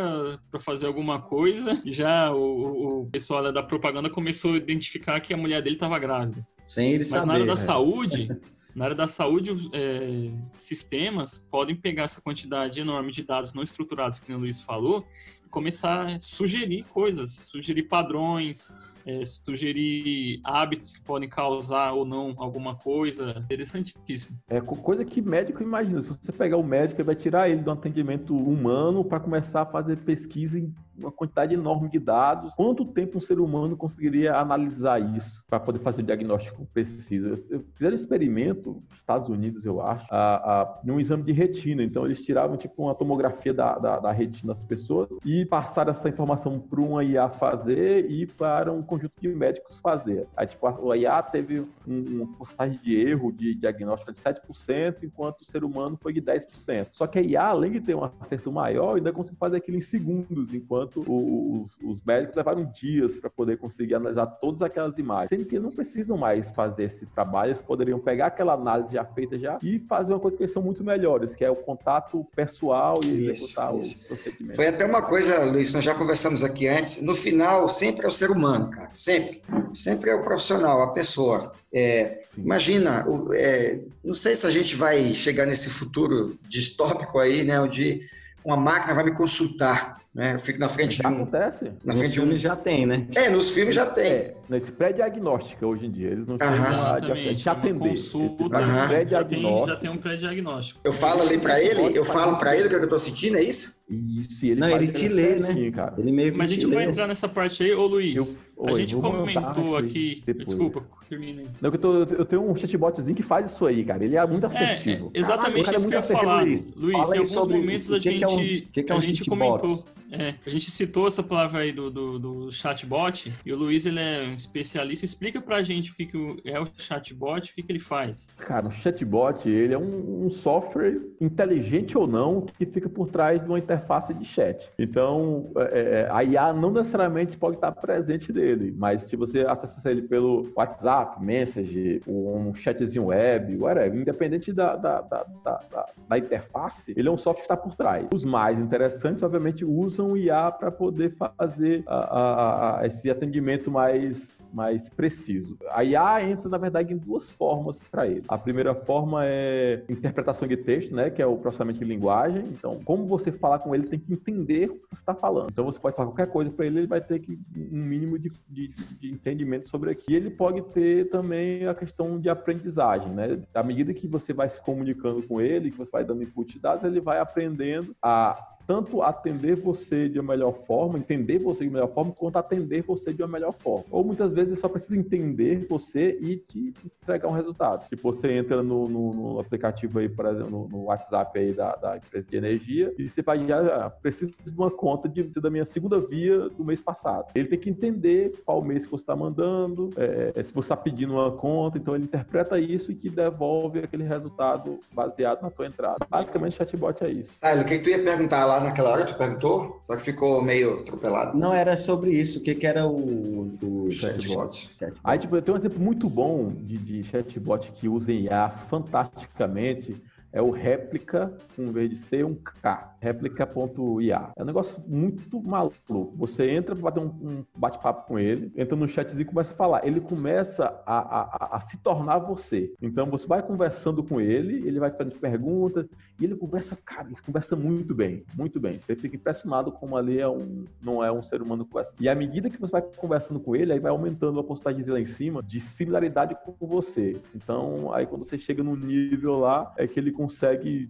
para fazer alguma coisa, e já o, o pessoal da propaganda começou a identificar que a mulher dele estava grávida. Sem ele Mas na saber. área da né? saúde, na área da saúde, é, sistemas podem pegar essa quantidade enorme de dados não estruturados que o Luiz falou e começar a sugerir coisas, sugerir padrões, é, sugerir hábitos que podem causar ou não alguma coisa. Interessantíssimo. É co- coisa que médico imagina. Se você pegar o médico, ele vai tirar ele do atendimento humano para começar a fazer pesquisa em uma quantidade enorme de dados. Quanto tempo um ser humano conseguiria analisar isso para poder fazer o diagnóstico preciso? Fizeram um experimento, Estados Unidos, eu acho, a, a, num exame de retina. Então, eles tiravam tipo uma tomografia da, da, da retina das pessoas e passaram essa informação para uma IA fazer e para um conjunto de médicos fazer. Aí, tipo, a- IA teve um, uma porcentagem de erro de diagnóstico de 7%, enquanto o ser humano foi de 10%. Só que a IA, além de ter um acerto maior, ainda conseguiu fazer aquilo em segundos, enquanto o- os, os médicos levaram dias para poder conseguir analisar todas aquelas imagens. Sendo que não precisam mais fazer esse trabalho, eles poderiam pegar aquela análise já feita já e fazer uma coisa que eles são muito melhores, que é o contato pessoal e Isso, executar isso. o procedimento. Foi até uma coisa, Luiz, nós já conversamos aqui antes. No final, sempre é o ser humano, cara. Sempre. Sempre é o profissional, a pessoa. É, imagina, é, não sei se a gente vai chegar nesse futuro distópico aí, né? Onde uma máquina vai me consultar. Né? Eu fico na frente de Já um. acontece. Na Nos frente de um. filmes já tem, né? É, nos filmes já tem. É, nesse pré-diagnóstica hoje em dia, eles não Aham. chegam a, a, Exatamente. te é uma atender. consulta, já, tem, pré-diagnóstico. já tem um pré-diagnóstico. Eu falo ali pra ele, eu falo pra ele o que eu tô sentindo, é isso? Isso, ele Não, ele te lê, né? Cara. Ele meio que Mas a te gente vai lê. entrar nessa parte aí, ô Luiz. Eu- a Oi, gente vou mandar comentou isso aqui. depois. Desculpa, termina aí. Não, que eu, tô- eu tenho um chatbotzinho que faz isso aí, cara. Ele é muito É, assertivo. é, exatamente Caralho, o cara é isso que eu ia falar. assertivo. Luiz, Fala em alguns sobre momentos o a que que é um- gente, que que é um a gente chatbot? comentou. É, a gente citou essa palavra aí do, do, do chatbot e o Luiz ele é um especialista. Explica pra gente o que, que é o chatbot, o que, que ele faz. Cara, o chatbot, ele é um, um software inteligente ou não que fica por trás de uma interface de chat. Então, é, é, a IA não necessariamente pode estar presente nele, mas se você acessar ele pelo WhatsApp, Message, um chatzinho web, whatever, independente da, da, da, da, da- da interface, ele é um software que está por trás. Os mais interessantes, obviamente, usam o IA para poder fazer a- a- a- esse atendimento mais mais preciso. A IA entra, na verdade, em duas formas para ele. A primeira forma é interpretação de texto, né, que é o processamento de linguagem. Então, como você falar com ele, tem que entender o que você está falando. Então, você pode falar qualquer coisa para ele, ele vai ter que um mínimo de, de, de entendimento sobre aquilo. Ele pode ter também a questão de aprendizagem, né? À medida que você vai se comunicando com ele, que você vai dando input de dados, ele vai aprendendo a tanto atender você de uma melhor forma, entender você de uma melhor forma, quanto atender você de uma melhor forma. Ou muitas vezes só precisa entender você e te entregar um resultado. Tipo, você entra no, no- no aplicativo aí, por exemplo, no, no WhatsApp aí da, da empresa de energia, e você vai já ah, preciso de uma conta de, da minha segunda via do mês passado. Ele tem que entender qual mês que você está mandando, é, se você está pedindo uma conta, então ele interpreta isso e te devolve aquele resultado baseado na tua entrada. Basicamente, chatbot é isso. Tyler, o que tu ia perguntar lá naquela hora? Tu perguntou? Só que ficou meio atropelado. Não, era sobre isso. O que, que era o, o Chatbot. chatbot? Aí, tipo, eu tenho um exemplo muito bom de, de chatbot que usa IA fantasticamente. É o réplica, com vez de ser um K, réplica.ia. É um negócio muito maluco. Você entra para bater um, um bate-papo com ele, entra no chatzinho e começa a falar. Ele começa a, a, a, se tornar você. Então você vai conversando com ele, ele vai fazendo perguntas, e ele conversa, cara, ele conversa muito bem, muito bem. Você fica impressionado como ali é um, não é um ser humano com essa. E à medida que você vai conversando com ele, aí vai aumentando a postagem lá em cima de similaridade com você. Então, aí quando você chega num nível lá, é que ele consegue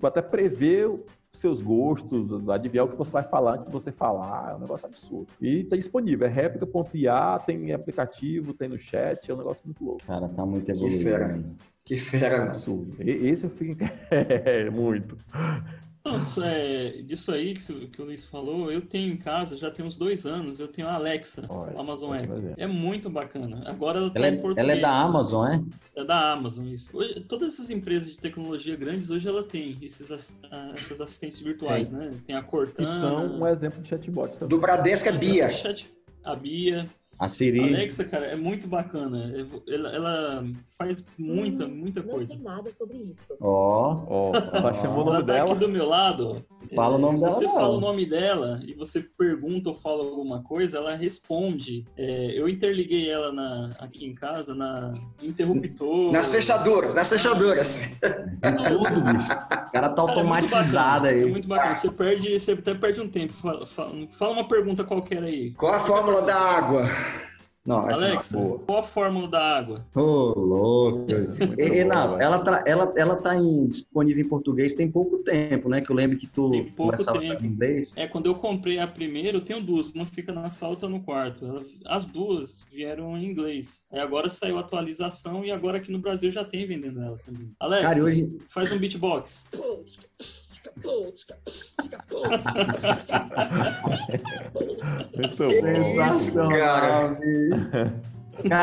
até prever seus gostos, adivinhar o que você vai falar antes de você falar, é um negócio absurdo. E tá disponível, é réplica.ia, tem aplicativo, tem no chat, é um negócio muito louco. Cara, tá muito evoluído. Que fera. Que fera. Esse eu fico... é, muito. Não, é, disso aí que, que, o Luiz falou, eu tenho em casa, já tem uns dois anos, eu tenho a Alexa, Olha, Amazon Echo. É muito bacana. Agora ela tá ela em português. Ela é da Amazon, é? É da Amazon, isso. Hoje, todas essas empresas de tecnologia grandes, hoje ela tem esses, essas assistentes virtuais, Sim. né? Tem a Cortana. São um exemplo de chatbot. Do Bradesco é Bia. A Bia. A Siri. Alexa, cara, é muito bacana. Ela, ela faz muita, hum, muita não coisa. Não sei nada sobre isso. Ó, ó, ela chamou o nome ela tá dela. aqui do meu lado. Fala é, o nome se dela. Se você não. fala o nome dela e você pergunta ou fala alguma coisa, ela responde. É, eu interliguei ela na, aqui em casa na interruptor. Nas fechaduras, nas fechaduras. Tudo, bicho. O cara tá automatizado é aí. É muito bacana. Você perde, você até perde um tempo. Fala, fala, fala uma pergunta qualquer aí. Qual a fórmula da água? Não, essa Alexa, não, qual a fórmula da água? Ô, oh, louco. e, Renato, ela, tá, ela, ela tá em, disponível em português tem pouco tempo, né? Que eu lembro que tu tem pouco começava tempo. em inglês. É, quando eu comprei a primeira, eu tenho duas. Uma fica na sala, outra no quarto. As duas vieram em inglês. Aí agora saiu a atualização e agora aqui no Brasil já tem vendendo ela também. Alexa, Cara, hoje... faz um beatbox. Sensacional, Cara,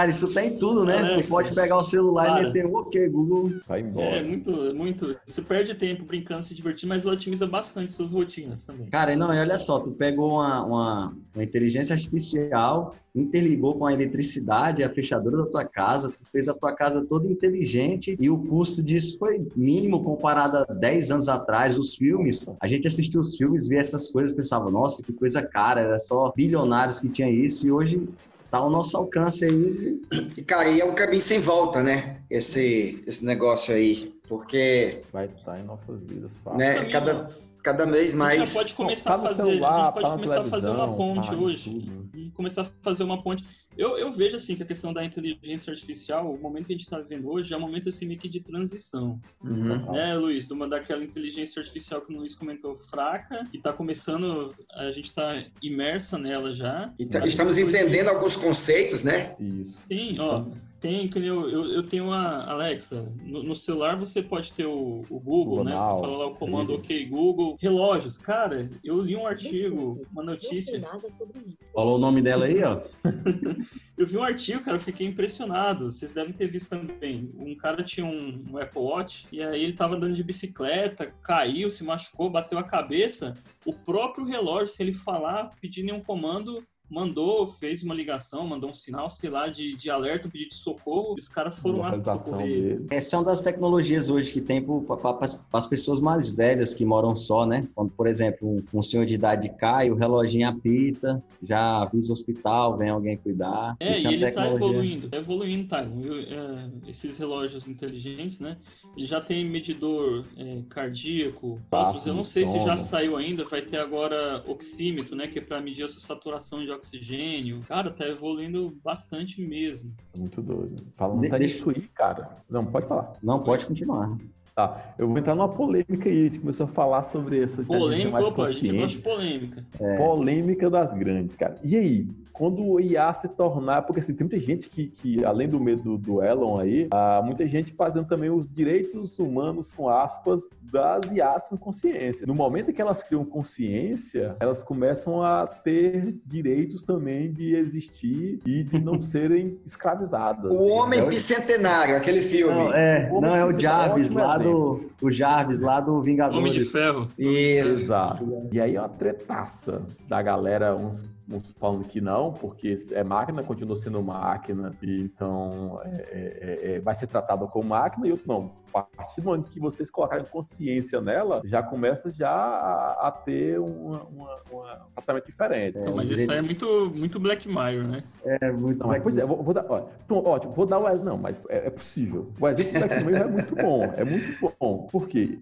isso tem tudo, né? Alexa, tu pode pegar o celular para. e meter um ok, Google. Vai embora. É, muito, muito. Você perde tempo brincando, se divertir, mas ela otimiza bastante suas rotinas também. Cara, não, e olha só, tu pegou uma, uma, uma inteligência artificial, interligou com a eletricidade, a fechadura da tua casa, tu fez a tua casa toda inteligente e o custo disso foi mínimo comparado a 10 anos atrás. Os filmes, a gente assistiu os filmes, via essas coisas, pensava, nossa, que coisa cara, era só bilionários que tinham isso e hoje tá ao nosso alcance aí. E, cara, e é um caminho sem volta, né? Esse, esse negócio aí. Porque. Vai estar em nossas vidas, fácil. Né? Cada, cada vez mais. A gente pode começar tá a fazer, celular, a gente pode tá começar a fazer uma ponte tá hoje. E começar a fazer uma ponte. Eu, eu vejo assim que a questão da inteligência artificial, o momento que a gente está vivendo hoje, é um momento assim meio que de transição. Uhum. Né, Luiz? De uma daquela inteligência artificial que o Luiz comentou fraca, que está começando, a gente está imersa nela já. E tá, estamos entendendo alguns conceitos, né? Isso. Sim, ó. Então, tem, eu, eu, eu tenho uma Alexa. No, no, celular você pode ter o, o Google, né? Você fala lá o comando OK Google. Relógios. Cara, eu li um artigo, uma notícia. Não sei nada sobre isso. Falou o nome dela aí, ó. eu vi um artigo, cara, eu fiquei impressionado. Vocês devem ter visto também. Um cara tinha um, um Apple Watch e aí ele tava andando de bicicleta, caiu, se machucou, bateu a cabeça. O próprio relógio, se ele falar, pedir nenhum comando, mandou, fez uma ligação, mandou um sinal, sei lá, de, de alerta, um pedido de socorro, e os caras foram lá socorrer. Essa é uma das tecnologias hoje que tem para as pessoas mais velhas que moram só, né? Quando, por exemplo, um, um, senhor de idade cai, o reloginho apita, já avisa o hospital, vem alguém cuidar. É, Isso e é ele está evoluindo, tá evoluindo, tá? É, esses relógios inteligentes, né? Ele já tem medidor é, cardíaco, passos, eu não sei sono. se já saiu ainda, vai ter agora oxímetro, né? Que é para medir a sua saturação de oxigênio. Cara, tá evoluindo bastante mesmo. É muito doido. Falando de, nisso aí, cara. Não, pode falar. Não, pode continuar. Tá, eu vou entrar numa polêmica aí, a gente começou a falar sobre essa polêmica, mais opa, a gente gosta de polêmica. É. Polêmica das grandes, cara. E aí, quando o IA se tornar, porque assim, tem muita gente que, que além do medo do Elon aí, há muita gente fazendo também os direitos humanos, com aspas, das IAs com consciência. No momento em que elas criam consciência, elas começam a ter direitos também de existir e de não serem escravizadas. O Homem é Bicentenário, aquele filme. Não, é, o não, é o Jarvis lá do o Jarvis lá do Vingadores. Homem de Ferro. Isso. Exato. E aí uma tretaça da galera, uns uns falando que não, porque é máquina, continua sendo máquina, e então é, é, é, vai ser tratado como máquina, e outro não. A partir do momento que vocês colocarem consciência nela, já começa já a, a ter uma, uma, uma, um tratamento diferente. Então, mas isso aí é muito, muito Black Mirror, né? É, muito não, mas, Pois é, vou, vou dar, ó, ótimo, vou dar o exemplo, não, mas é, é possível. O exemplo do Black Mirror é muito bom, é muito bom. Por quê?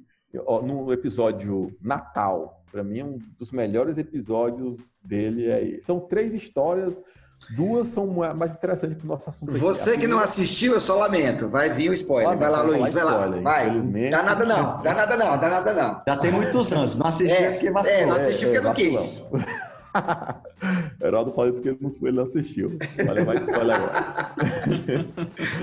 Ó, no episódio Natal, para mim, um dos melhores episódios dele é esse. São três histórias, duas são mais interessantes que o nosso assunto. Você aqui. que não assistiu, eu só lamento. Vai vir o spoiler. vai lá, Luiz, vai lá. Vai. Dá nada não, dá nada não, dá nada não. Já tem muitos anos. Não assistiu é, porque vacilou. É, não assistiu porque é, não quis. Heraldo falei porque ele não, foi, ele não assistiu. Olha, vai spoiler agora.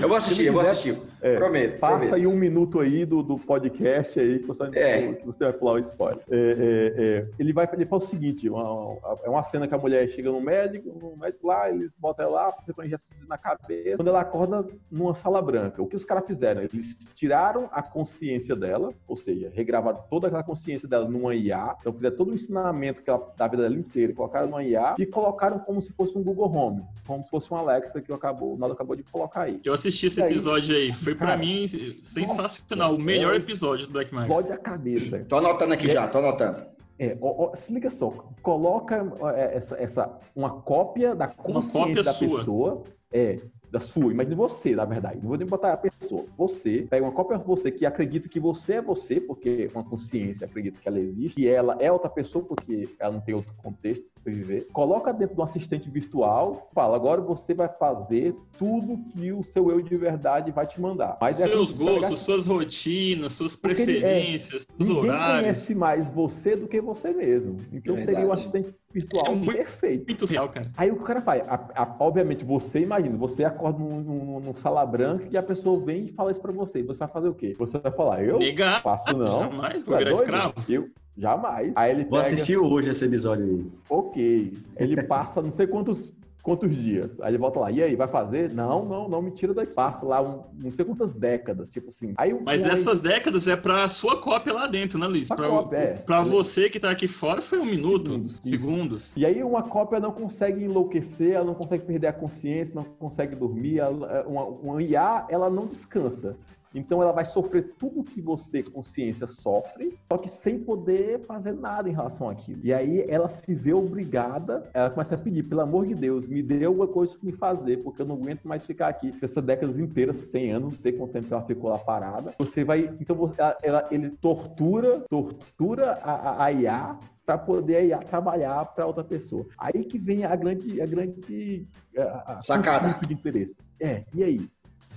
eu vou assistir, eu vou assistir. É, prometo. Passa prometo. aí um minuto aí do, do podcast aí que você, é. que você vai falar o spoiler. É, é, é, ele vai ele fala o seguinte: uma, é uma cena que a mulher chega no médico, no médico lá, eles botam ela lá, você põe injeções na cabeça. Quando ela acorda numa sala branca, o que os caras fizeram? Eles tiraram a consciência dela, ou seja, regravaram toda aquela consciência dela numa IA, então fizeram todo o ensinamento que ela, da vida dela inteira, colocaram numa IA e colocaram como se fosse um Google Home, como se fosse um Alexa que acabou, o Naldo acabou de colocar aí. Eu assisti esse episódio aí, foi para mim sensacional, nossa, o melhor é, episódio do Black Mirror. Explode a cabeça. Tô anotando aqui é, já, tô anotando. É, ó, ó, se liga só, coloca é, essa, essa, uma cópia da consciência da sua. pessoa, é, da sua, imagine você, na verdade, não vou nem botar a pessoa, você, pega uma cópia de você que acredita que você é você, porque uma consciência acredita que ela existe, e ela é outra pessoa porque ela não tem outro contexto, viver, coloca dentro de um assistente virtual, fala, agora você vai fazer tudo que o seu eu de verdade vai te mandar. Mas é Seus é gostos, pegar... suas rotinas, suas Porque preferências, é, os ninguém horários. conhece mais você do que você mesmo. Então é seria um assistente virtual é muito, perfeito. Muito real, cara. Aí o cara faz, a, a, obviamente, você imagina, você acorda num, num, num, sala branca e a pessoa vem e fala isso pra você. Você vai fazer o quê? Você vai falar, eu Negar. faço não. Jamais, vou virar escravo. Eu, Jamais. Aí ele Vou pega... assistir hoje esse episódio aí. Ok. Ele passa não sei quantos quantos dias. Aí ele volta lá, e aí, vai fazer? Não, não, não me tira daqui. Passa lá um, não sei quantas décadas, tipo assim. Aí, Mas um, essas aí... décadas é pra sua cópia lá dentro, né, Luiz? Pra, cópia, é. pra você que tá aqui fora foi um minuto, segundos. segundos. E aí uma cópia não consegue enlouquecer, ela não consegue perder a consciência, não consegue dormir. Ela, uma, uma IA, ela não descansa. Então ela vai sofrer tudo que você, consciência, sofre, só que sem poder fazer nada em relação àquilo. E aí ela se vê obrigada, ela começa a pedir, pelo amor de Deus, me dê alguma coisa para me fazer, porque eu não aguento mais ficar aqui essa décadas inteiras, 100 anos, não sei quanto tempo ela ficou lá parada. Você vai, então você, ela, ela, ele tortura, tortura a, a IA para poder trabalhar para outra pessoa. Aí que vem a grande, a grande a, a sacada de interesse. É, e aí?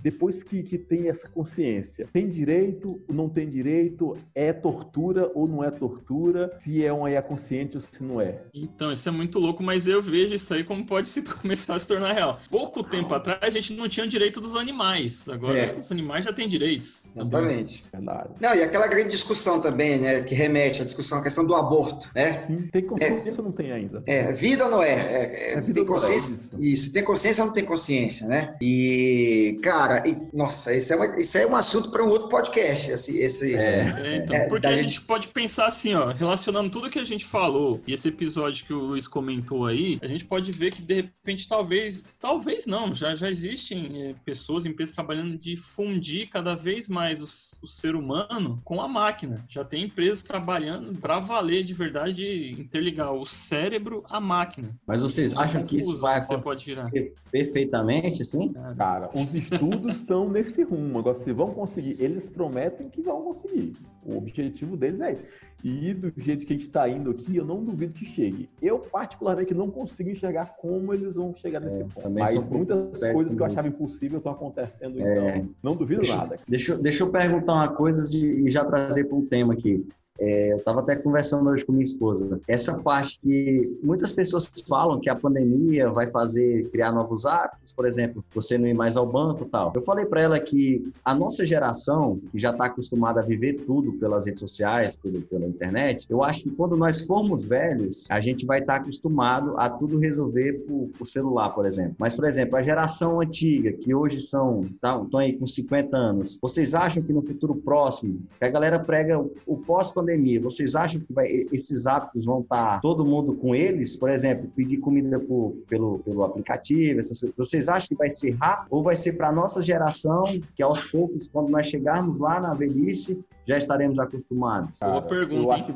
Depois que, que tem essa consciência, tem direito, não tem direito, é tortura ou não é tortura, se é uma IA consciente ou se não é. Então, isso é muito louco, mas eu vejo isso aí como pode se começar a se tornar real. Pouco tempo atrás a gente não tinha direito dos animais, agora é. os animais já têm direitos. Exatamente. Verdade. Não, e aquela grande discussão também, né, que remete à discussão, a questão do aborto, né? Sim, tem consciência é, ou não tem ainda? É, vida ou não é? é, é, é tem consciência? É isso. isso, tem consciência ou não tem consciência, né? E, cara, Cara, e, nossa, isso é, uma, isso é um assunto para um outro podcast. Esse, esse, é. é então, é, porque a gente... gente pode pensar assim, ó, relacionando tudo que a gente falou e esse episódio que o Luiz comentou aí, a gente pode ver que de repente talvez, talvez não, já, já existem é, pessoas, empresas trabalhando de fundir cada vez mais o, o ser humano com a máquina. Já tem empresas trabalhando para valer de verdade interligar o cérebro à máquina. Mas vocês acham que isso vai acontecer perfeitamente, assim? Cara, os estudos estudos estão nesse rumo. Agora, se vão conseguir, eles prometem que vão conseguir. O objetivo deles é esse. E do jeito que a gente está indo aqui, eu não duvido que chegue. Eu, particularmente, não consigo enxergar como eles vão chegar nesse é, ponto. Mas muitas coisas que eu achava impossível estão acontecendo, é, então não duvido deixa, nada. Deixa, deixa eu perguntar uma coisa e já trazer para um tema aqui. É, eu estava até conversando hoje com minha esposa. Essa parte que muitas pessoas falam que a pandemia vai fazer criar novos hábitos, por exemplo, você não ir mais ao banco tal. Eu falei para ela que a nossa geração, que já está acostumada a viver tudo pelas redes sociais, tudo pela internet, eu acho que quando nós formos velhos, a gente vai estar tá acostumado a tudo resolver por, por, celular, por exemplo. Mas, por exemplo, a geração antiga, que hoje são, tá, estão aí com 50 anos, vocês acham que no futuro próximo, que a galera prega o, o pós-pandemia pós-pandemia, vocês acham que vai, esses hábitos vão estar todo mundo com eles? Por exemplo, pedir comida por, pelo, pelo aplicativo, essas coisas. Vocês acham que vai ser rápido ou vai ser para a nossa geração, que aos poucos, quando nós chegarmos lá na velhice, já estaremos acostumados? Boa pergunta. Eu acho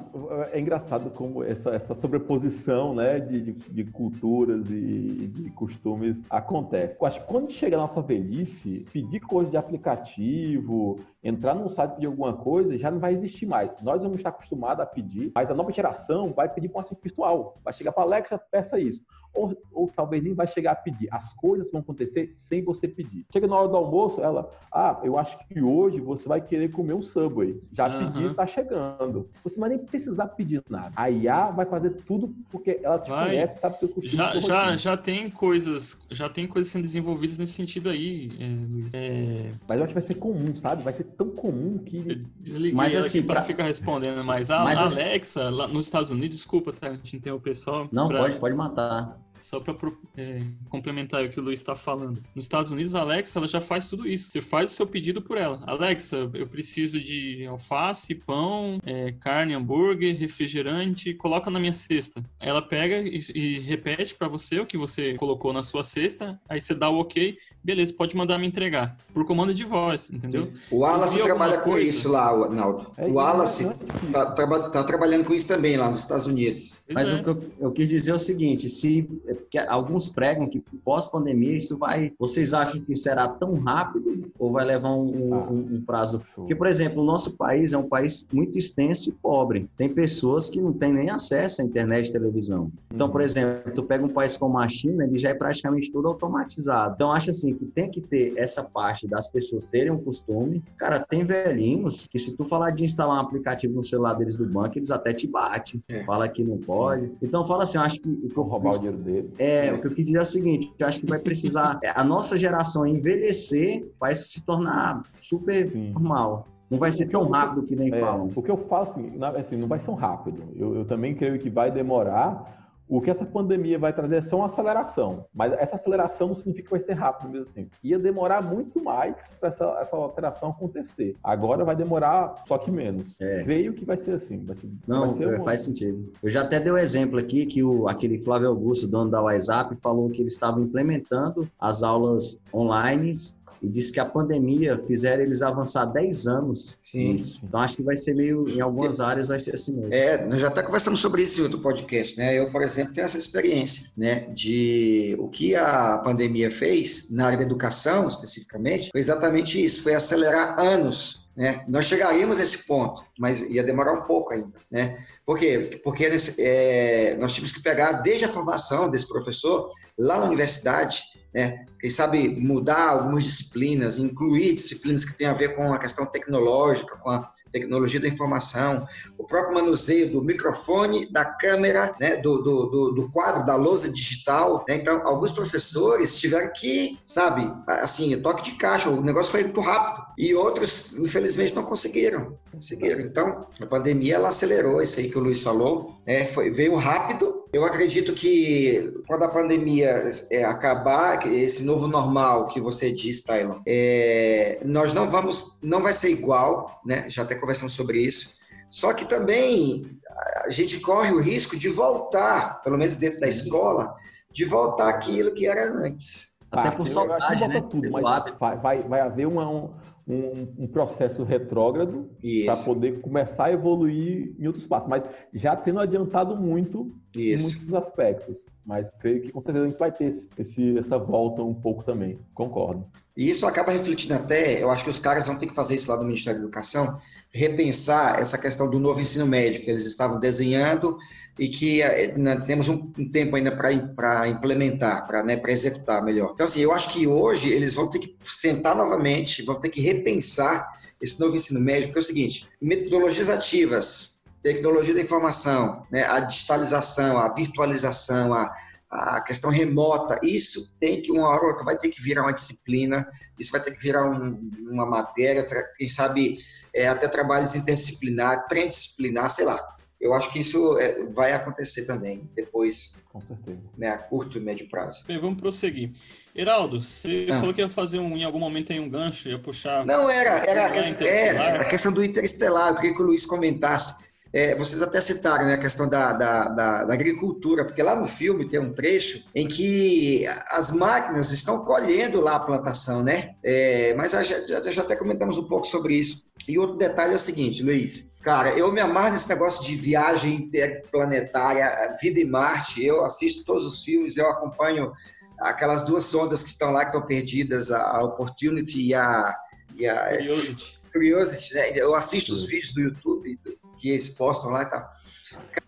é engraçado como essa, essa sobreposição né, de, de, de culturas e de costumes acontece. Eu acho que quando chega a nossa velhice, pedir coisa de aplicativo, entrar num site pedir alguma coisa, já não vai existir mais. Nós vamos estar acostumados a pedir, mas a nova geração vai pedir com assistente virtual. Vai chegar para Alexa, peça isso. Ou, ou, talvez nem vai chegar a pedir. As coisas vão acontecer sem você pedir. Chega na hora do almoço, ela, ah, eu acho que hoje você vai querer comer um Subway. Já uhum. pedi, tá chegando. Você não vai nem precisar pedir nada. A IA vai fazer tudo porque ela te vai. conhece, sabe teus costumes. Já, já, já tem coisas, já tem coisas sendo desenvolvidas nesse sentido aí, é, Luiz. É... Mas eu acho que vai ser comum, sabe? Vai ser tão comum que. Eu desliguei mas, assim, para pra... ficar respondendo, mas a mas, assim Alexa, lá nos Estados Unidos, desculpa, tá? A gente interromper só. Não, pra... pode, pode matar. Só para é, complementar o que o Luiz está falando. Nos Estados Unidos, a Alexa ela já faz tudo isso. Você faz o seu pedido por ela. Alexa, eu preciso de alface, pão, é, carne, hambúrguer, refrigerante, coloca na minha cesta. Ela pega e, e repete para você o que você colocou na sua cesta. Aí você dá o ok, beleza, pode mandar me entregar. Por comando de voz, entendeu? O Wallace trabalha com coisa. isso lá, Naldo. É, o Wallace está tá, tá trabalhando com isso também lá nos Estados Unidos. Pois Mas é. o que eu, eu quis dizer é o seguinte: se porque alguns pregam que pós-pandemia isso vai. Vocês acham que será tão rápido ou vai levar um, ah, um, um prazo? Porque, por exemplo, o nosso país é um país muito extenso e pobre. Tem pessoas que não têm nem acesso à internet e televisão. Então, por uhum. exemplo, tu pega um país como a China, ele já é praticamente tudo automatizado. Então, acho assim que tem que ter essa parte das pessoas terem um costume. Cara, tem velhinhos que se tu falar de instalar um aplicativo no celular deles do banco, eles até te batem. É. Fala que não pode. Então, fala assim, acho que... Vou roubar o dinheiro dele. É, o que eu queria dizer é o seguinte, eu acho que vai precisar, a nossa geração envelhecer vai se tornar super Sim. normal. Não vai ser tão rápido que nem é, falam. O que eu falo assim, assim, não vai ser tão rápido. Eu, eu também creio que vai demorar, o que essa pandemia vai trazer é só uma aceleração, mas essa aceleração não significa que vai ser rápido mesmo assim. Ia demorar muito mais para essa, essa alteração acontecer. Agora vai demorar só que menos. É. Creio que vai ser assim. Vai ser, não, vai ser é, faz sentido. Eu já até dei o um exemplo aqui que o, aquele Flávio Augusto, dono da WhatsApp, falou que eles estavam implementando as aulas online e disse que a pandemia fizeram eles avançar 10 anos Sim. nisso. Então acho que vai ser meio, em algumas áreas vai ser assim mesmo. É, nós já até conversamos sobre isso em outro podcast, né? Eu, por exemplo, tenho essa experiência, né? De o que a pandemia fez na área da educação, especificamente, foi exatamente isso, foi acelerar anos né? Nós chegaríamos nesse ponto, mas ia demorar um pouco ainda. Né? Por quê? Porque é, nós tínhamos que pegar desde a formação desse professor lá na universidade né? Quem sabe mudar algumas disciplinas, incluir disciplinas que têm a ver com a questão tecnológica, com a tecnologia da informação, o próprio manuseio do microfone, da câmera, né? do, do, do, do quadro, da lousa digital. Né? Então, alguns professores tiveram que, sabe, assim, toque de caixa, o negócio foi muito rápido. E outros, infelizmente, não conseguiram. Conseguiram. Então, a pandemia ela acelerou isso aí que o Luiz falou, né? foi, veio rápido. Eu acredito que quando a pandemia é, acabar, esse novo normal que você diz, Tylon, é, nós não vamos, não vai ser igual, né? Já até conversamos sobre isso. Só que também a gente corre o risco de voltar, pelo menos dentro da escola, de voltar aquilo que era antes. Até por saudade, né? Tudo, mas vai, vai, vai haver uma, um, um, processo retrógrado para poder começar a evoluir em outros passos, mas já tendo adiantado muito Isso. em muitos aspectos. Mas creio que com certeza a gente vai ter esse, essa volta um pouco também. Concordo. E isso acaba refletindo até, eu acho que os caras vão ter que fazer isso lá do Ministério da Educação, repensar essa questão do novo ensino médio que eles estavam desenhando e que eh, né, temos um, tempo ainda para implementar, para né, executar melhor. Então, assim, eu acho que hoje eles vão ter que sentar novamente, vão ter que repensar esse novo ensino médio, porque é o seguinte, metodologias ativas, tecnologia da informação, né, a digitalização, a virtualização, a, a questão remota, isso tem que, uma hora vai ter que virar uma disciplina, isso vai ter que virar um, uma matéria, quem sabe é, até trabalhos interdisciplinar, transdisciplinar, sei lá. Eu acho que isso é, vai acontecer também depois, Com certeza. Né, a curto e médio prazo. Bem, vamos prosseguir. Heraldo, você ah. falou que ia fazer um, em algum momento aí um gancho, ia puxar. Não, era, era, a questão, era a questão do interestelar. Eu queria que o Luiz comentasse. É, vocês até citaram né, a questão da, da, da, da, agricultura, porque lá no filme tem um trecho em que as máquinas estão colhendo lá a plantação, né? É, mas já, já, já até comentamos um pouco sobre isso. E outro detalhe é o seguinte, Luiz. Cara, eu me amarro nesse negócio de viagem interplanetária, vida em Marte. Eu assisto todos os filmes, eu acompanho aquelas duas sondas que estão lá, que estão perdidas, a Opportunity e a, e a Curiosity. Curiosity né? Eu assisto os vídeos do YouTube que eles postam lá e tal.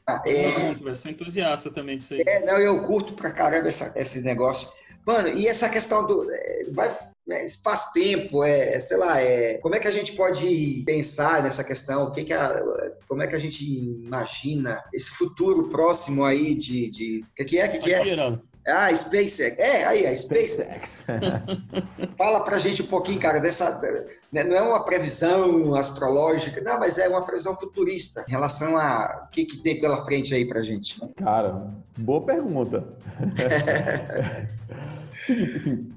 Cara, é... Eu sou entusiasta também disso aí. É, não, eu curto pra caramba essa, esse negócio. Mano, e essa questão do. É, vai, é, espaço-tempo, é, sei lá, é, como é que a gente pode pensar nessa questão? O que, que a, como é que a gente imagina esse futuro próximo aí de. de o que, que é? O que, que é? Ah, SpaceX. É, aí, a SpaceX. Fala pra gente um pouquinho, cara, dessa. Né, não é uma previsão astrológica, não, mas é uma previsão futurista em relação a o que, que tem pela frente aí pra gente. Cara, boa pergunta. Sim, assim,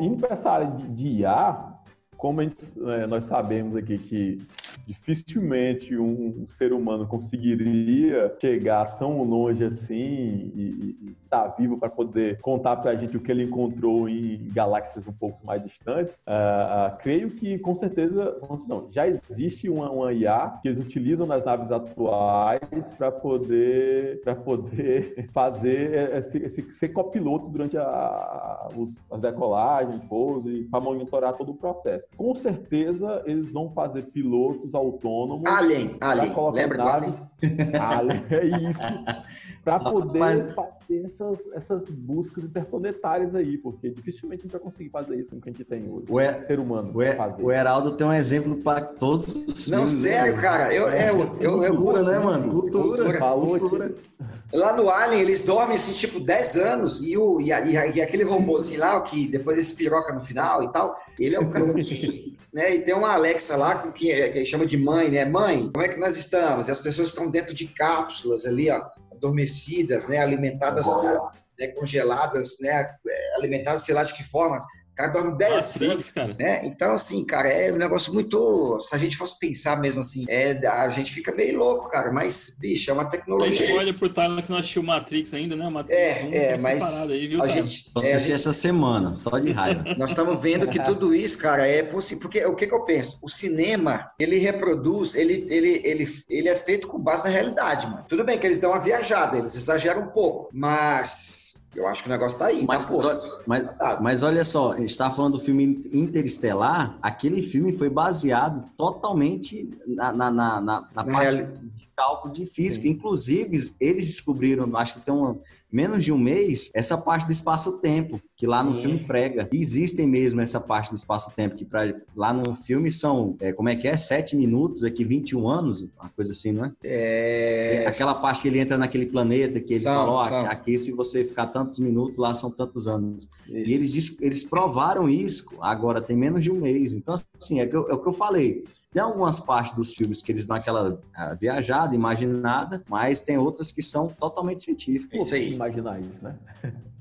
indo para essa área de, IA, como gente, é, nós sabemos aqui que dificilmente um ser humano conseguiria chegar tão longe assim e estar tá vivo para poder contar para a gente o que ele encontrou em galáxias um pouco mais distantes. Uh, uh, creio que com certeza não, já existe uma, uma IA que eles utilizam nas naves atuais para poder para poder fazer esse, esse ser copiloto durante a, os, as decolagens, pouso para monitorar todo o processo. Com certeza eles vão fazer pilotos autônomos. Alien, Alien. Lembra naves, Alien, é isso. Para poder Mas... fazer essas, essas buscas interplanetárias aí, porque dificilmente a gente vai conseguir fazer isso com o que a gente tem hoje. O er... ser humano. O, er... fazer. o Heraldo tem um exemplo para todos os Não, filmes, sério, né? cara. Eu, é, eu, eu, eu, cultura, né, mano? Cultura. cultura. Falou cultura. Lá no Alien, eles dormem assim, tipo, 10 anos, e, o, e, a, e, aquele robôzinho lá, que depois eles piroca no final e tal, ele é um cara que, né? E tem uma Alexa lá que, que chama de mãe, né? Mãe, como é que nós estamos? E as pessoas estão dentro de cápsulas ali, ó, adormecidas, né? Alimentadas, né? congeladas, né? Alimentadas, sei lá de que forma cara dorme 10 anos, cara. Né? Então, assim, cara, é um negócio muito. Se a gente fosse pensar mesmo assim, é, a gente fica meio louco, cara. Mas, bicho, é uma tecnologia. A gente olha por tal que nós assistiu Matrix ainda, né? Matrix é, é, mas. Aí, viu, a gente. É, assisti essa semana, só de raiva. Nós estamos vendo que tudo isso, cara, é possível. Porque o que, que eu penso? O cinema, ele reproduz, ele, ele, ele, ele é feito com base na realidade, mano. Tudo bem que eles dão uma viajada, eles exageram um pouco, mas eu acho que o negócio tá aí, mas, tá mas, mas olha só, a gente estava falando do filme Interestelar, aquele filme foi baseado totalmente na, na, na, na, na parte de cálculo de física. Sim. Inclusive, eles descobriram, acho que tem um, menos de um mês, essa parte do espaço-tempo, que lá Sim. no filme prega. existem mesmo essa parte do espaço-tempo, que pra, lá no filme são, é, como é que é? Sete minutos, aqui 21 anos, uma coisa assim, não é? é... Aquela parte que ele entra naquele planeta, que ele são, falou, são. aqui se você ficar tantos minutos, lá são tantos anos. Isso. E eles, eles provaram isso, agora tem menos de um mês. Então, assim, é, que eu, é o que eu falei. Tem algumas partes dos filmes que eles dão aquela uh, viajada, imaginada, mas tem outras que são totalmente científicas. Isso aí. Imaginar isso, né?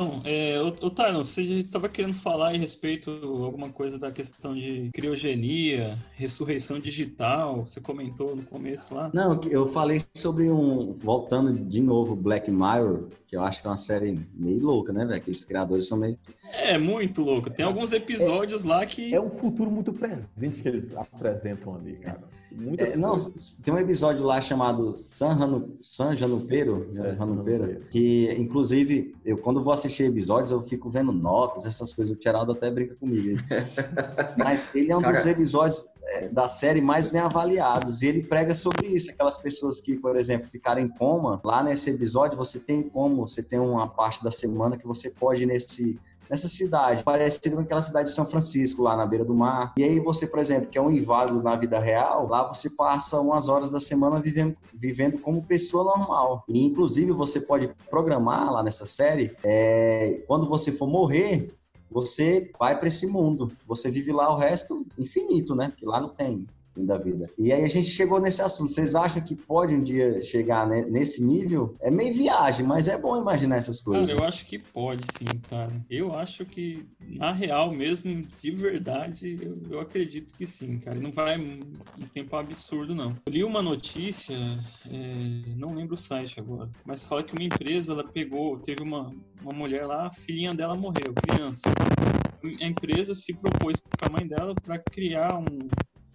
Então, é, Otávio, você estava querendo falar a respeito alguma coisa da questão de criogenia, ressurreição digital, você comentou no começo lá? Não, eu falei sobre um, voltando de novo, Black Mirror, que eu acho que é uma série meio louca, né, velho? Aqueles criadores são meio... É, muito louco. Tem alguns episódios é, lá que... É um futuro muito presente que eles apresentam ali, cara. É, não, tem um episódio lá chamado San, Ranu, San Janupero, é, que inclusive eu quando vou assistir episódios eu fico vendo notas, essas coisas, o Geraldo até brinca comigo. Mas ele é um Cara... dos episódios é, da série mais bem avaliados e ele prega sobre isso, aquelas pessoas que, por exemplo, ficaram em coma, lá nesse episódio você tem como, você tem uma parte da semana que você pode nesse nessa cidade, parecido com aquela cidade de São Francisco, lá na beira do mar. E aí você, por exemplo, que é um inválido na vida real, lá você passa umas horas da semana vivendo, vivendo como pessoa normal. E, inclusive, você pode programar lá nessa série, é, quando você for morrer, você vai para esse mundo. Você vive lá o resto infinito, né? Porque lá não tem da vida. E aí a gente chegou nesse assunto. Vocês acham que pode um dia chegar nesse nível? É meio viagem, mas é bom imaginar essas coisas. Cara, eu acho que pode sim, cara. Eu acho que, na real mesmo, de verdade, eu, eu acredito que sim, cara. Não vai um tempo absurdo, não. Eu li uma notícia, é, não lembro o site agora, mas fala que uma empresa, ela pegou, teve uma, uma mulher lá, a filhinha dela morreu, criança. A empresa se propôs para a mãe dela para criar um,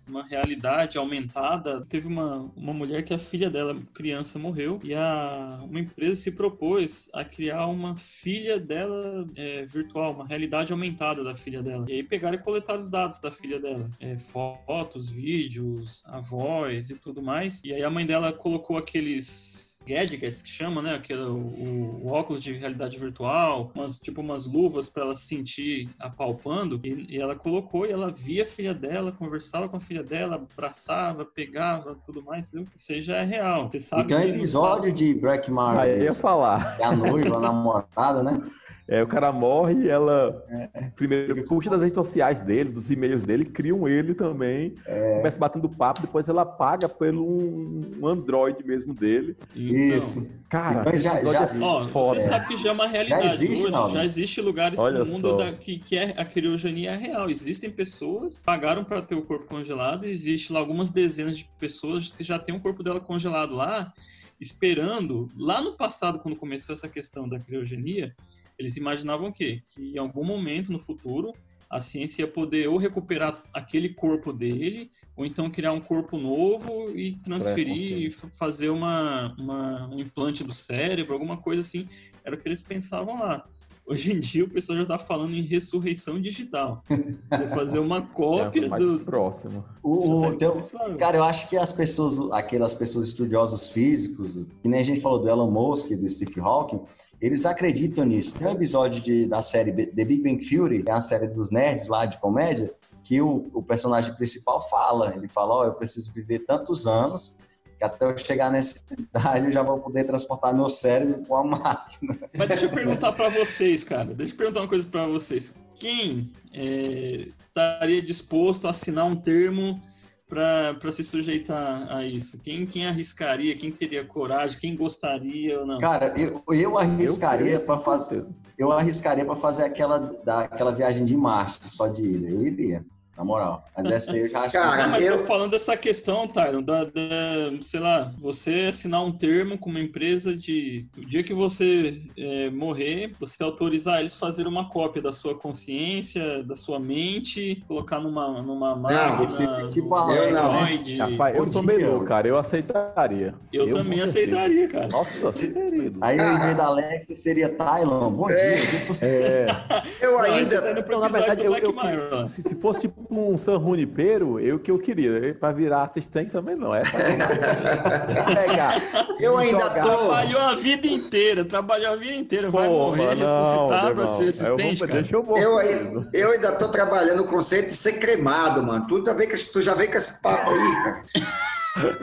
uma realidade aumentada. Teve uma, uma mulher que a filha dela, criança, morreu e a, uma empresa se propôs a criar uma filha dela é, virtual, uma realidade aumentada da filha dela. E aí pegaram e coletaram os dados da filha dela: é, fotos, vídeos, a voz e tudo mais. E aí a mãe dela colocou aqueles gadgets que chama, né? Aquele, o, o, óculos de realidade virtual, umas, tipo umas luvas para ela se sentir apalpando. E, e, ela colocou e ela via a filha dela, conversava com a filha dela, abraçava, pegava, tudo mais. Entendeu? Isso aí já é real. Você sabe. E tem um episódio de Black Mirror. Ah, ia falar. É a noiva, a namorada, né? É, o cara morre e ela é. primeiro puxa das redes sociais dele, dos e-mails dele, criam ele também, é. começa batendo papo, depois ela paga pelo um Android mesmo dele. Isso. Cara, então já, já, é ó, você sabe que já é uma realidade já existe, hoje, já existe lugares Olha no mundo da, que, que é, a criogenia é real. Existem pessoas que pagaram para ter o corpo congelado e existe lá algumas dezenas de pessoas que já tem o corpo dela congelado lá, esperando, lá no passado, quando começou essa questão da criogenia, eles imaginavam o quê? Que em algum momento no futuro a ciência ia poder ou recuperar aquele corpo dele, ou então criar um corpo novo e transferir, fazer uma, uma, um implante do cérebro, alguma coisa assim. Era o que eles pensavam lá. Hoje em dia o pessoal já está falando em ressurreição digital. Vou fazer uma cópia é, do. Próximo. O, o teu... Cara, eu acho que as pessoas, aquelas pessoas estudiosos físicos, que nem a gente falou do Elon Musk, do Steve Hawking, eles acreditam nisso. Tem um episódio de, da série The Big Bang Theory, que é a série dos nerds lá de comédia, que o, o personagem principal fala. Ele fala: Ó, oh, eu preciso viver tantos anos que até eu chegar nessa idade eu já vou poder transportar meu cérebro com a máquina. Mas deixa eu perguntar para vocês, cara. Deixa eu perguntar uma coisa para vocês. Quem é, estaria disposto a assinar um termo para se sujeitar a isso? Quem, quem arriscaria? Quem teria coragem? Quem gostaria ou não? Cara, eu, eu arriscaria para fazer. Eu arriscaria para fazer aquela, da, aquela viagem de Marte, só de ida. Eu iria na moral. Mas essa aí eu já acho Cara, que... mas eu tô falando dessa questão, Tyron, da, da, sei lá, você assinar um termo com uma empresa de. O dia que você é, morrer, você autorizar eles a fazer uma cópia da sua consciência, da sua mente, colocar numa, numa máquina. Não, tipo a eu não. Rapaz, eu sou meio cara, eu aceitaria. Eu, eu também aceitaria, cara. Nossa, aceitaria. Aí ah. invés da Alexa seria Tylon. Bom é. dia. É. Eu ainda. Tá não, na verdade, eu, eu, se, se fosse tipo um San Junipero, eu que eu queria. Para virar assistente também não. É pegar. Eu ainda jogar. tô. Trabalhou a vida inteira, trabalhou a vida inteira. Pô, vai morrer, não, ressuscitar para ser assistente. Eu, vou, deixa eu, eu, aí, eu ainda tô trabalhando o conceito de ser cremado, mano. Tu já vê que, tu já vê com esse papo aí, cara.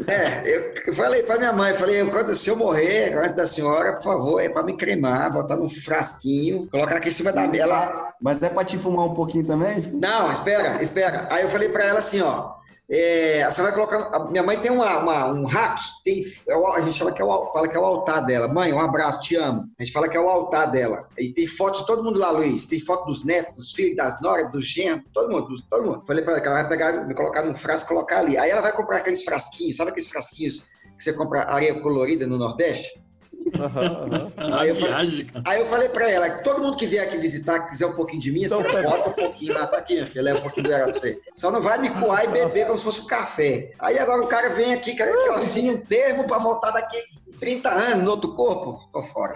É, eu falei para minha mãe, falei, se eu morrer antes da senhora, por favor, é para me cremar, botar num frasquinho, colocar aqui em cima da mesa. Mas é para te fumar um pouquinho também? Não, espera, espera. Aí eu falei para ela assim, ó, é, você vai colocar. Minha mãe tem uma, uma, um hack, tem, é a gente fala que, é o, fala que é o altar dela. Mãe, um abraço, te amo. A gente fala que é o altar dela. E tem foto de todo mundo lá, Luiz. Tem foto dos netos, dos filhos, das noras, dos genros, todo mundo, todo mundo. Falei para ela que ela vai pegar, me colocar num frasco colocar ali. Aí ela vai comprar aqueles frasquinhos, sabe aqueles frasquinhos que você compra areia colorida no Nordeste? Uhum, Aí, eu falei, aí eu falei pra ela, todo mundo que vier aqui visitar, quiser um pouquinho de mim, só então, bota um pouquinho lá, tá aqui, minha filha, leva um pouquinho do pra você. Só não vai me coar e beber como se fosse um café. Aí agora o cara vem aqui, quer que eu assine um termo pra voltar daqui 30 anos no outro corpo, tô fora.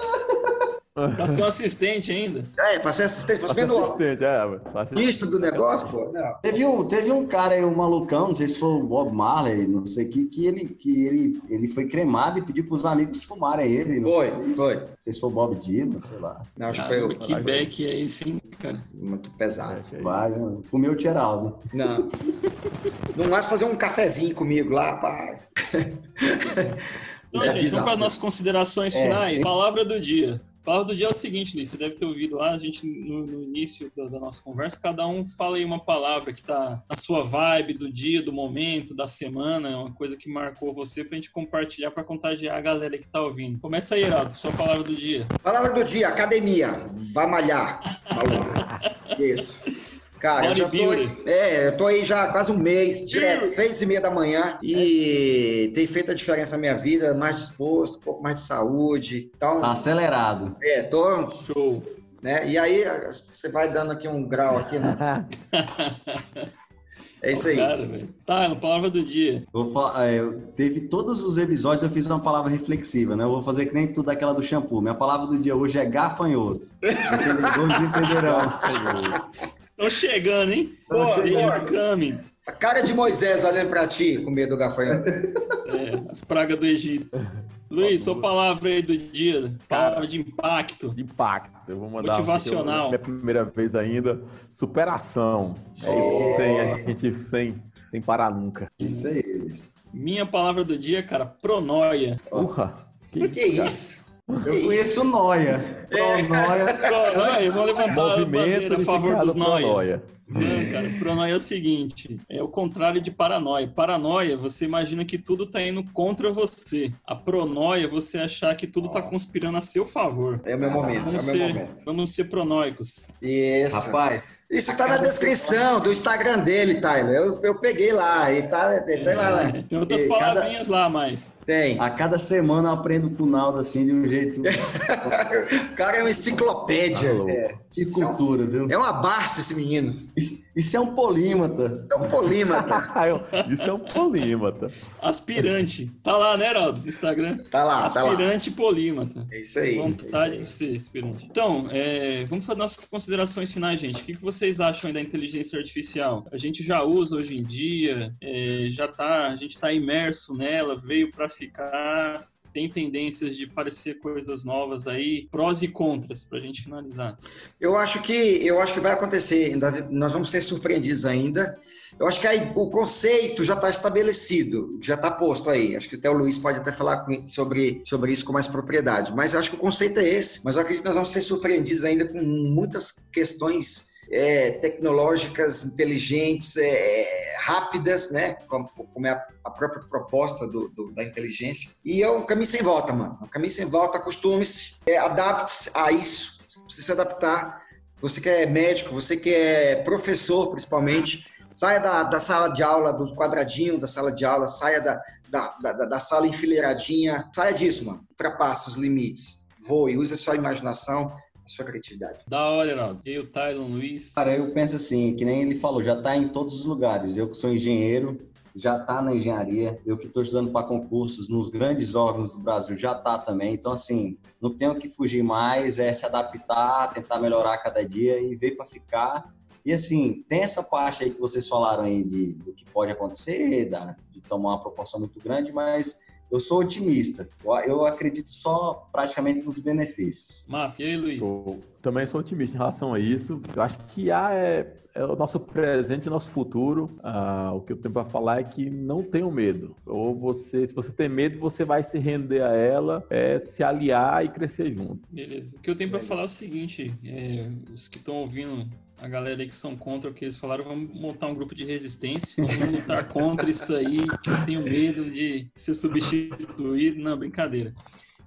Pra ser um assistente ainda. É, pra ser assistente, fosse menos assistente, é, Isto do negócio, pô. Não. Teve um, teve um cara aí, um malucão, não sei se foi o Bob Marley, não sei o que, que ele, que ele, ele foi cremado e pediu pros amigos fumarem ele. Foi, foi. Não sei se foi o Bob Dylan, sei lá. Não, acho que foi o. Que back é esse, hein, cara? Muito pesado. Vai, fumei o Tieraldo. Não. não mais fazer um cafezinho comigo lá, pai. Então, é gente, vamos para as nossas considerações é. finais. Palavra do dia. Palavra do dia é o seguinte, Luiz, você deve ter ouvido lá, a gente no, no início da, da, nossa conversa, cada um fala aí uma palavra que tá na sua vibe do dia, do momento, da semana, uma coisa que marcou você pra gente compartilhar, pra contagiar a galera que tá ouvindo. Começa aí, Heraldo, sua palavra do dia. Palavra do dia, academia. Vai malhar. Isso. Cara, eu já tô, é, eu tô aí já quase um mês, direto, seis e meia da manhã, e tem feito a diferença na minha vida, mais disposto, um pouco mais de saúde. Então, tá acelerado. É, tô. Show. Né? E aí você vai dando aqui um grau aqui, né? É isso aí. Cara, tá, na palavra do dia. Vou falar, é, teve todos os episódios eu fiz uma palavra reflexiva, né? Eu vou fazer que nem tudo aquela do shampoo. Minha palavra do dia hoje é gafanhoto. Aqueles dois entenderão. Estão chegando, hein? Pô, coming. A cara de Moisés olhando pra ti com medo do gafanhoto. É, as pragas do Egito. Luiz, sua palavra aí do dia, palavra de impacto. De impacto. Eu vou mandar Motivacional. Minha primeira vez ainda. Superação. É isso que tem, a gente sem, sem parar nunca. Isso aí. Minha palavra do dia, cara, pronoia. Porra. Que, que isso? Eu conheço Noia. Pro Noia. Pro Noia, vou levantar a bandeira a favor dos Noia. Não, cara, pronoia é o seguinte, é o contrário de paranoia. Paranoia, você imagina que tudo tá indo contra você. A pronoia, você achar que tudo tá conspirando a seu favor. É o meu momento, vamos é o meu ser, momento. Vamos ser pronóicos. Isso. Rapaz, isso tá na descrição do Instagram dele, Tyler. Eu, eu peguei lá, e tá, tem lá. Né? Tem outras e palavrinhas cada... lá, mas... Tem. A cada semana eu aprendo com o Naldo assim de um jeito. o cara é uma enciclopédia. é. Que cultura, é um, viu? É uma Barça esse menino. Isso, isso, é um polímata. Isso é um polímata. isso é um polímata. Aspirante. Tá lá, né, Heraldo? No Instagram. Tá lá, tá lá. Aspirante polímata. É isso aí. Vontade é isso aí. de ser aspirante. Então, é, vamos fazer nossas considerações finais, gente. O que, que vocês acham da inteligência artificial? A gente já usa hoje em dia, é, já tá, a gente está imerso nela, veio para ficar tem tendências de parecer coisas novas aí, prós e contras, para a gente finalizar. Eu acho que eu acho que vai acontecer, nós vamos ser surpreendidos ainda. Eu acho que aí, o conceito já está estabelecido, já está posto aí. Acho que até o Luiz pode até falar sobre, sobre isso com mais propriedade. Mas eu acho que o conceito é esse. Mas eu acredito que nós vamos ser surpreendidos ainda com muitas questões é, tecnológicas, inteligentes, é, rápidas, né? Como, como é a, a, própria proposta do, do, da inteligência. E é um caminho sem volta, mano. É um caminho sem volta. Acostume-se, é, adapte-se a isso. Você precisa se adaptar. Você que é médico, você que é professor, principalmente, saia da, da sala de aula, do quadradinho da sala de aula, saia da, da, da, da sala enfileiradinha. Saia disso, mano. Ultrapasse os limites. Voe, use a sua imaginação a sua criatividade. Da hora, Heraldo. E o Tylon, Luiz? Cara, eu penso assim, que nem ele falou, já está em todos os lugares. Eu que sou engenheiro, já está na engenharia. Eu que estou estudando para concursos nos grandes órgãos do Brasil, já está também. Então, assim, não tenho que fugir mais, é se adaptar, tentar melhorar cada dia e ver para ficar. E assim, tem essa parte aí que vocês falaram aí de, do que pode acontecer, da, de tomar uma proporção muito grande, mas eu sou otimista. Eu acredito só praticamente nos benefícios. Massa, e aí, Luiz? Eu também sou otimista em relação a isso. Eu acho que IA é, é o nosso presente e o nosso futuro. Ah, o que eu tenho para falar é que não tenham medo. Ou você, se você tem medo, você vai se render a ela, é, se aliar e crescer junto. Beleza. O que eu tenho para falar é o seguinte: é, os que estão ouvindo a galera aí que são contra o que eles falaram, vamos montar um grupo de resistência, vamos lutar contra isso aí, que eu tenho medo de ser substituído. Não, brincadeira.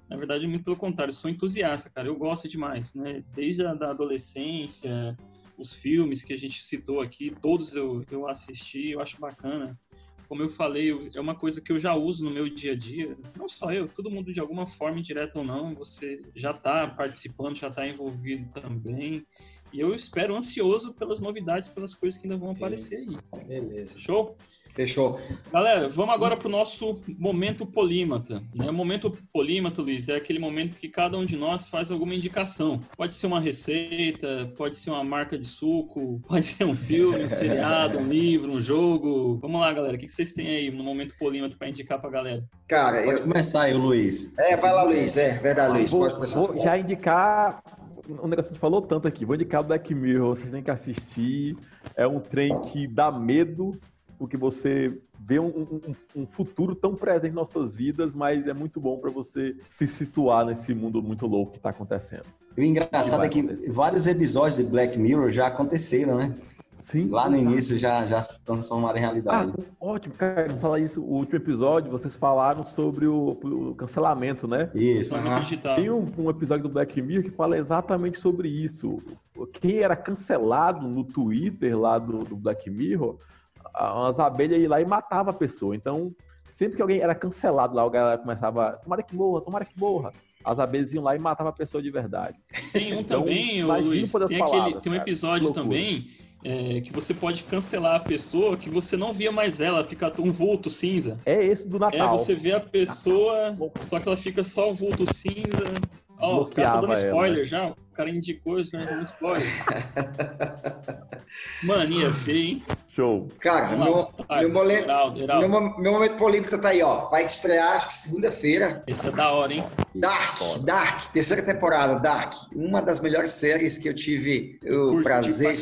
Na verdade, muito pelo contrário, sou entusiasta, cara, eu gosto demais, né? Desde a da adolescência, os filmes que a gente citou aqui, todos eu, eu assisti, eu acho bacana. Como eu falei, é uma coisa que eu já uso no meu dia a dia. Não só eu, todo mundo de alguma forma, indireta ou não, você já está participando, já está envolvido também. E eu espero ansioso pelas novidades, pelas coisas que ainda vão Sim. aparecer aí. Beleza. Show? Fechou. Galera, vamos agora para o nosso momento polímata. Né? O momento polímata, Luiz, é aquele momento que cada um de nós faz alguma indicação. Pode ser uma receita, pode ser uma marca de suco, pode ser um filme, um seriado, um livro, um jogo. Vamos lá, galera. O que vocês têm aí no momento polímata para indicar para a galera? Cara, pode eu... começar aí, Luiz. É, vai lá, Luiz. É, verdade, Luiz. Vou, pode começar. Vou já indicar um negócio que a gente falou tanto aqui. Vou indicar Black Mirror, vocês têm que assistir. É um trem que dá medo, porque você vê um, um, um, futuro tão presente em nossas vidas, mas é muito bom para você se situar nesse mundo muito louco que está acontecendo. E o engraçado é que acontecer. vários episódios de Black Mirror já aconteceram, né? Sim, Lá no início já, já se transformaram em realidade. Ah, ótimo, cara, falar isso. O último episódio, vocês falaram sobre o, o cancelamento, né? Isso. Uhum. Tem um, um, episódio do Black Mirror que fala exatamente sobre isso. Quem era cancelado no Twitter lá do, do Black Mirror, as abelhas iam lá e matava a pessoa. Então, sempre que alguém era cancelado lá, o galera começava, tomara que morra, tomara que morra. As abelhas iam lá e matavam a pessoa de verdade. Tem um então, também, Luiz, tem, aquele, tem um episódio também é, que você pode cancelar a pessoa que você não via mais ela, fica um vulto cinza. É esse do Natal. É, você vê a pessoa, só que ela fica só o vulto cinza. Ó, oh, os caras estão dando spoiler ela. já. O cara indicou, os caras dando spoiler. Mania feia, hein? Show. Cara, meu, tá, meu, momento, meu, meu, momento polêmico tá aí, ó. Vai estrear, acho que segunda-feira. Esse é da hora, hein? Dark, Dark, terceira temporada, Dark. Uma das melhores séries que eu tive o Curti prazer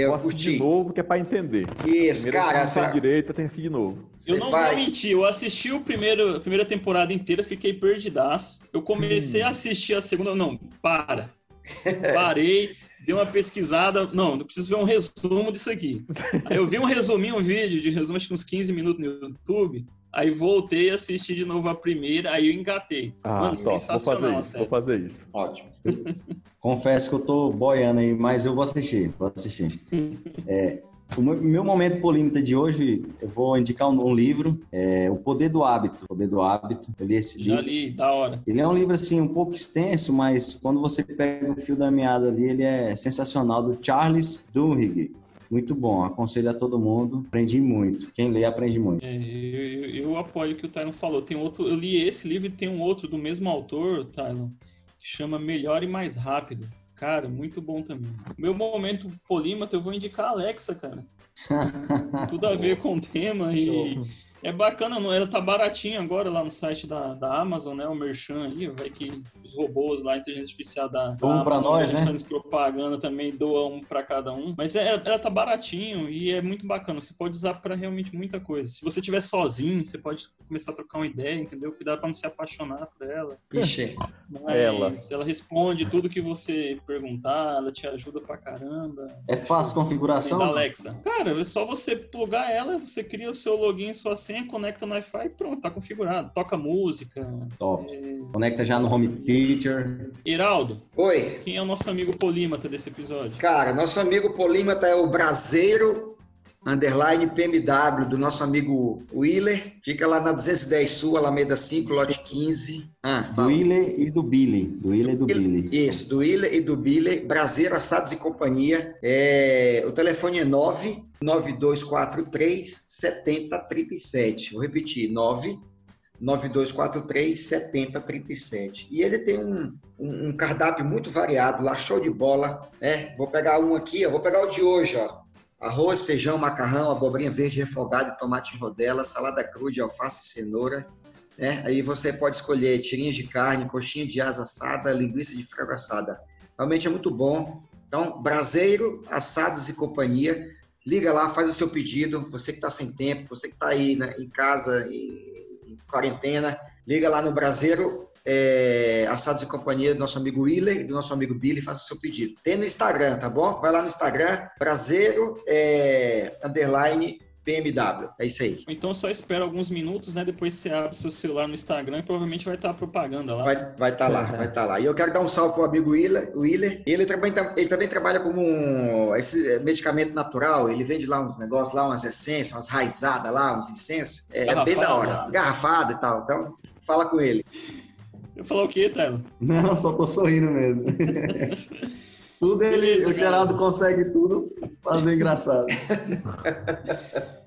caramba. de novo, que é pra entender. Isso, Primeira cara. Essa... direita tem que de novo. eu não vai... vou mentir, eu assisti o primeiro, a primeira temporada inteira, fiquei perdidaço. Eu comecei hum. a assistir a segunda, não, para. Parei, dei uma pesquisada. Não, não preciso ver um resumo disso aqui. Aí eu vi um resuminho, um vídeo de resumo, acho que uns 15 minutos no YouTube. Aí voltei a assistir de novo a primeira, aí eu engatei. Ah, Mano, top. Vou fazer isso, vou fazer isso. Ótimo. Confesso que eu tô boiando aí, mas eu vou assistir, vou assistir. É, o meu momento polímita de hoje, eu vou indicar um, um, livro, é O Poder do Hábito. O Poder do Hábito. Eu li esse Já livro. li, da hora. Ele é um livro, assim, um pouco extenso, mas quando você pega o fio da meada ali, ele é sensacional, do Charles Duhigg. Muito bom, aconselho a todo mundo. Aprendi muito. Quem lê, aprende muito. É, eu, eu, apoio o que o Tylon falou. Tem outro, eu li esse livro e tem um outro do mesmo autor, Tylon, que chama Melhor e Mais Rápido. Cara, muito bom também. Meu momento polímata, eu vou indicar a Alexa, cara. Tudo a ver com o tema e é bacana, não? Ela tá baratinha agora lá no site da, da Amazon, né? O Merchan aí, vai que os robôs lá, a inteligência artificial da, da um para nós, né? propaganda também doa um para cada um. Mas é, ela tá baratinho e é muito bacana. Você pode usar para realmente muita coisa. Se você estiver sozinho, você pode começar a trocar uma ideia, entendeu? Cuidado para não se apaixonar por ela. Ixi. Mas ela. ela responde tudo que você perguntar, ela te ajuda pra caramba. É fácil configuração? Da Alexa. Cara, é só você plugar ela, você cria o seu login, sua senha senha, conecta no Wi-Fi e pronto, tá configurado. Toca música. Top. É... Conecta já no Home Theater. Iraldo. Oi. Quem é o nosso amigo polímata desse episódio? Cara, nosso amigo polímata é o Braseiro underline PMW do nosso amigo Willer. Fica lá na 210 Sul, Alameda 5, lote 15. Ah, do Willer e do Billy. Do Willer e do Billy. Isso, do Willer e do Billy. Braseiro Assados e Companhia. É, o telefone é 9 9243 7037. Vou repetir, 9 9243 7037. E ele tem um, um, um, cardápio muito variado lá, show de bola. Né? Vou pegar um aqui, ó, vou pegar o de hoje, ó. Arroz, feijão, macarrão, abobrinha verde refogada, tomate em rodela, salada crua de alface e cenoura. Né? Aí você pode escolher tirinhas de carne, coxinha de asa assada, linguiça de frango assada. Realmente é muito bom. Então, Braseiro, Assados e Companhia, liga lá, faz o seu pedido. Você que está sem tempo, você que está aí né, em casa, em, em quarentena, liga lá no Braseiro é, Assados e Companhia do nosso amigo Willer e do nosso amigo Billy, faça o seu pedido. Tem no Instagram, tá bom? Vai lá no Instagram, prazeiro, é, underline, PMW. É isso aí. Então só espera alguns minutos, né? Depois você abre seu celular no Instagram e provavelmente vai estar a propaganda lá. Vai estar vai tá lá, vai estar tá lá. E eu quero dar um salve pro amigo Willer. Willer. Ele, também, ele também trabalha como um, esse medicamento natural. Ele vende lá uns negócios, lá umas essências, umas raizadas lá, uns incensos. É, é bem da hora. Garrafada e tal. Então, fala com ele. Eu falar o quê, Tyler? Não, só tô sorrindo mesmo. tudo ele, Beleza, o Geraldo consegue tudo fazer engraçado.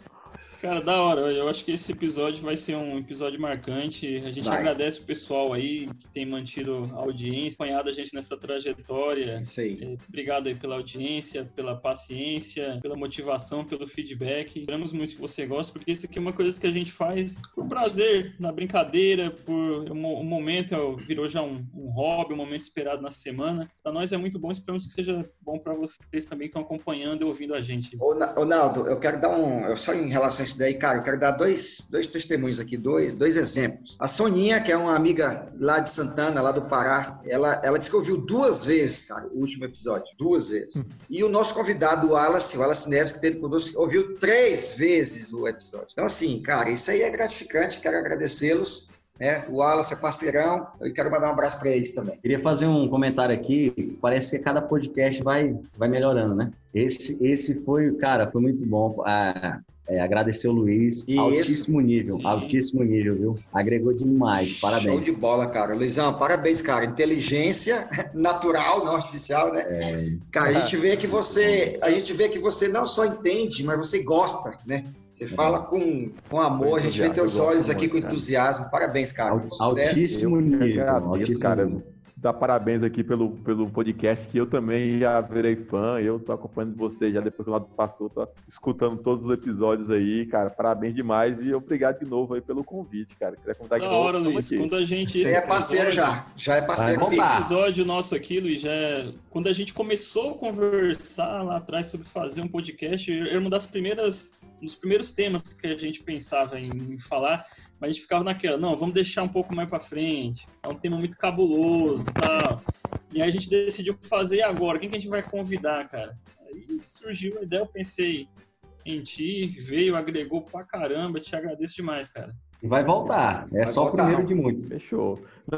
Cara, da hora. Eu acho que esse episódio vai ser um episódio marcante. A gente vai. agradece o pessoal aí que tem mantido a audiência, acompanhado a gente nessa trajetória. Isso aí. É, obrigado aí pela audiência, pela paciência, pela motivação, pelo feedback. Esperamos muito que você goste, porque isso aqui é uma coisa que a gente faz por prazer, na brincadeira, por um, um momento, virou já um, um hobby, um momento esperado na semana. Para nós é muito bom, esperamos que seja bom para vocês também que estão acompanhando e ouvindo a gente. Ô, Naldo, eu quero dar um. Eu só em relação a isso daí, cara, eu quero dar dois, dois testemunhos aqui, dois, dois exemplos. A Soninha, que é uma amiga lá de Santana, lá do Pará, ela, ela disse que ouviu duas vezes, cara, o último episódio. Duas vezes. Hum. E o nosso convidado, o Wallace, o Wallace Neves, que teve conosco, ouviu três vezes o episódio. Então, assim, cara, isso aí é gratificante, quero agradecê-los. Né? O Wallace é parceirão, eu quero mandar um abraço para eles também. Queria fazer um comentário aqui, parece que cada podcast vai, vai melhorando, né? Esse, esse foi, cara, foi muito bom. Ah, é, agradecer o Luiz, Isso. altíssimo nível, Sim. altíssimo nível, viu? Agregou demais, parabéns. Show de bola, cara. Luizão, parabéns, cara. Inteligência natural, não artificial, né? É... Cara, a gente vê que você, a gente vê que você não só entende, mas você gosta, né? Você fala com, com amor, a gente vê teus olhos aqui com entusiasmo. Parabéns, cara. Altíssimo nível. Altíssimo cara. Dar parabéns aqui pelo, pelo podcast, que eu também já virei fã. Eu tô acompanhando você já depois que o lado passou, tô escutando todos os episódios aí, cara. Parabéns demais e obrigado de novo aí pelo convite, cara. Queria contar da hora, Luiz. Aqui. Quando a gente. Você é parceiro já. Já é parceiro. Esse episódio nosso aqui, Luiz, já. É... Quando a gente começou a conversar lá atrás sobre fazer um podcast, era uma das primeiras nos primeiros temas que a gente pensava em falar, mas a gente ficava naquela, não, vamos deixar um pouco mais para frente, é um tema muito cabuloso tal. E aí a gente decidiu fazer agora, quem que a gente vai convidar, cara? Aí surgiu a ideia, eu pensei em ti, veio, agregou pra caramba, te agradeço demais, cara. E vai voltar, é vai só voltar. o primeiro de muitos. Fechou.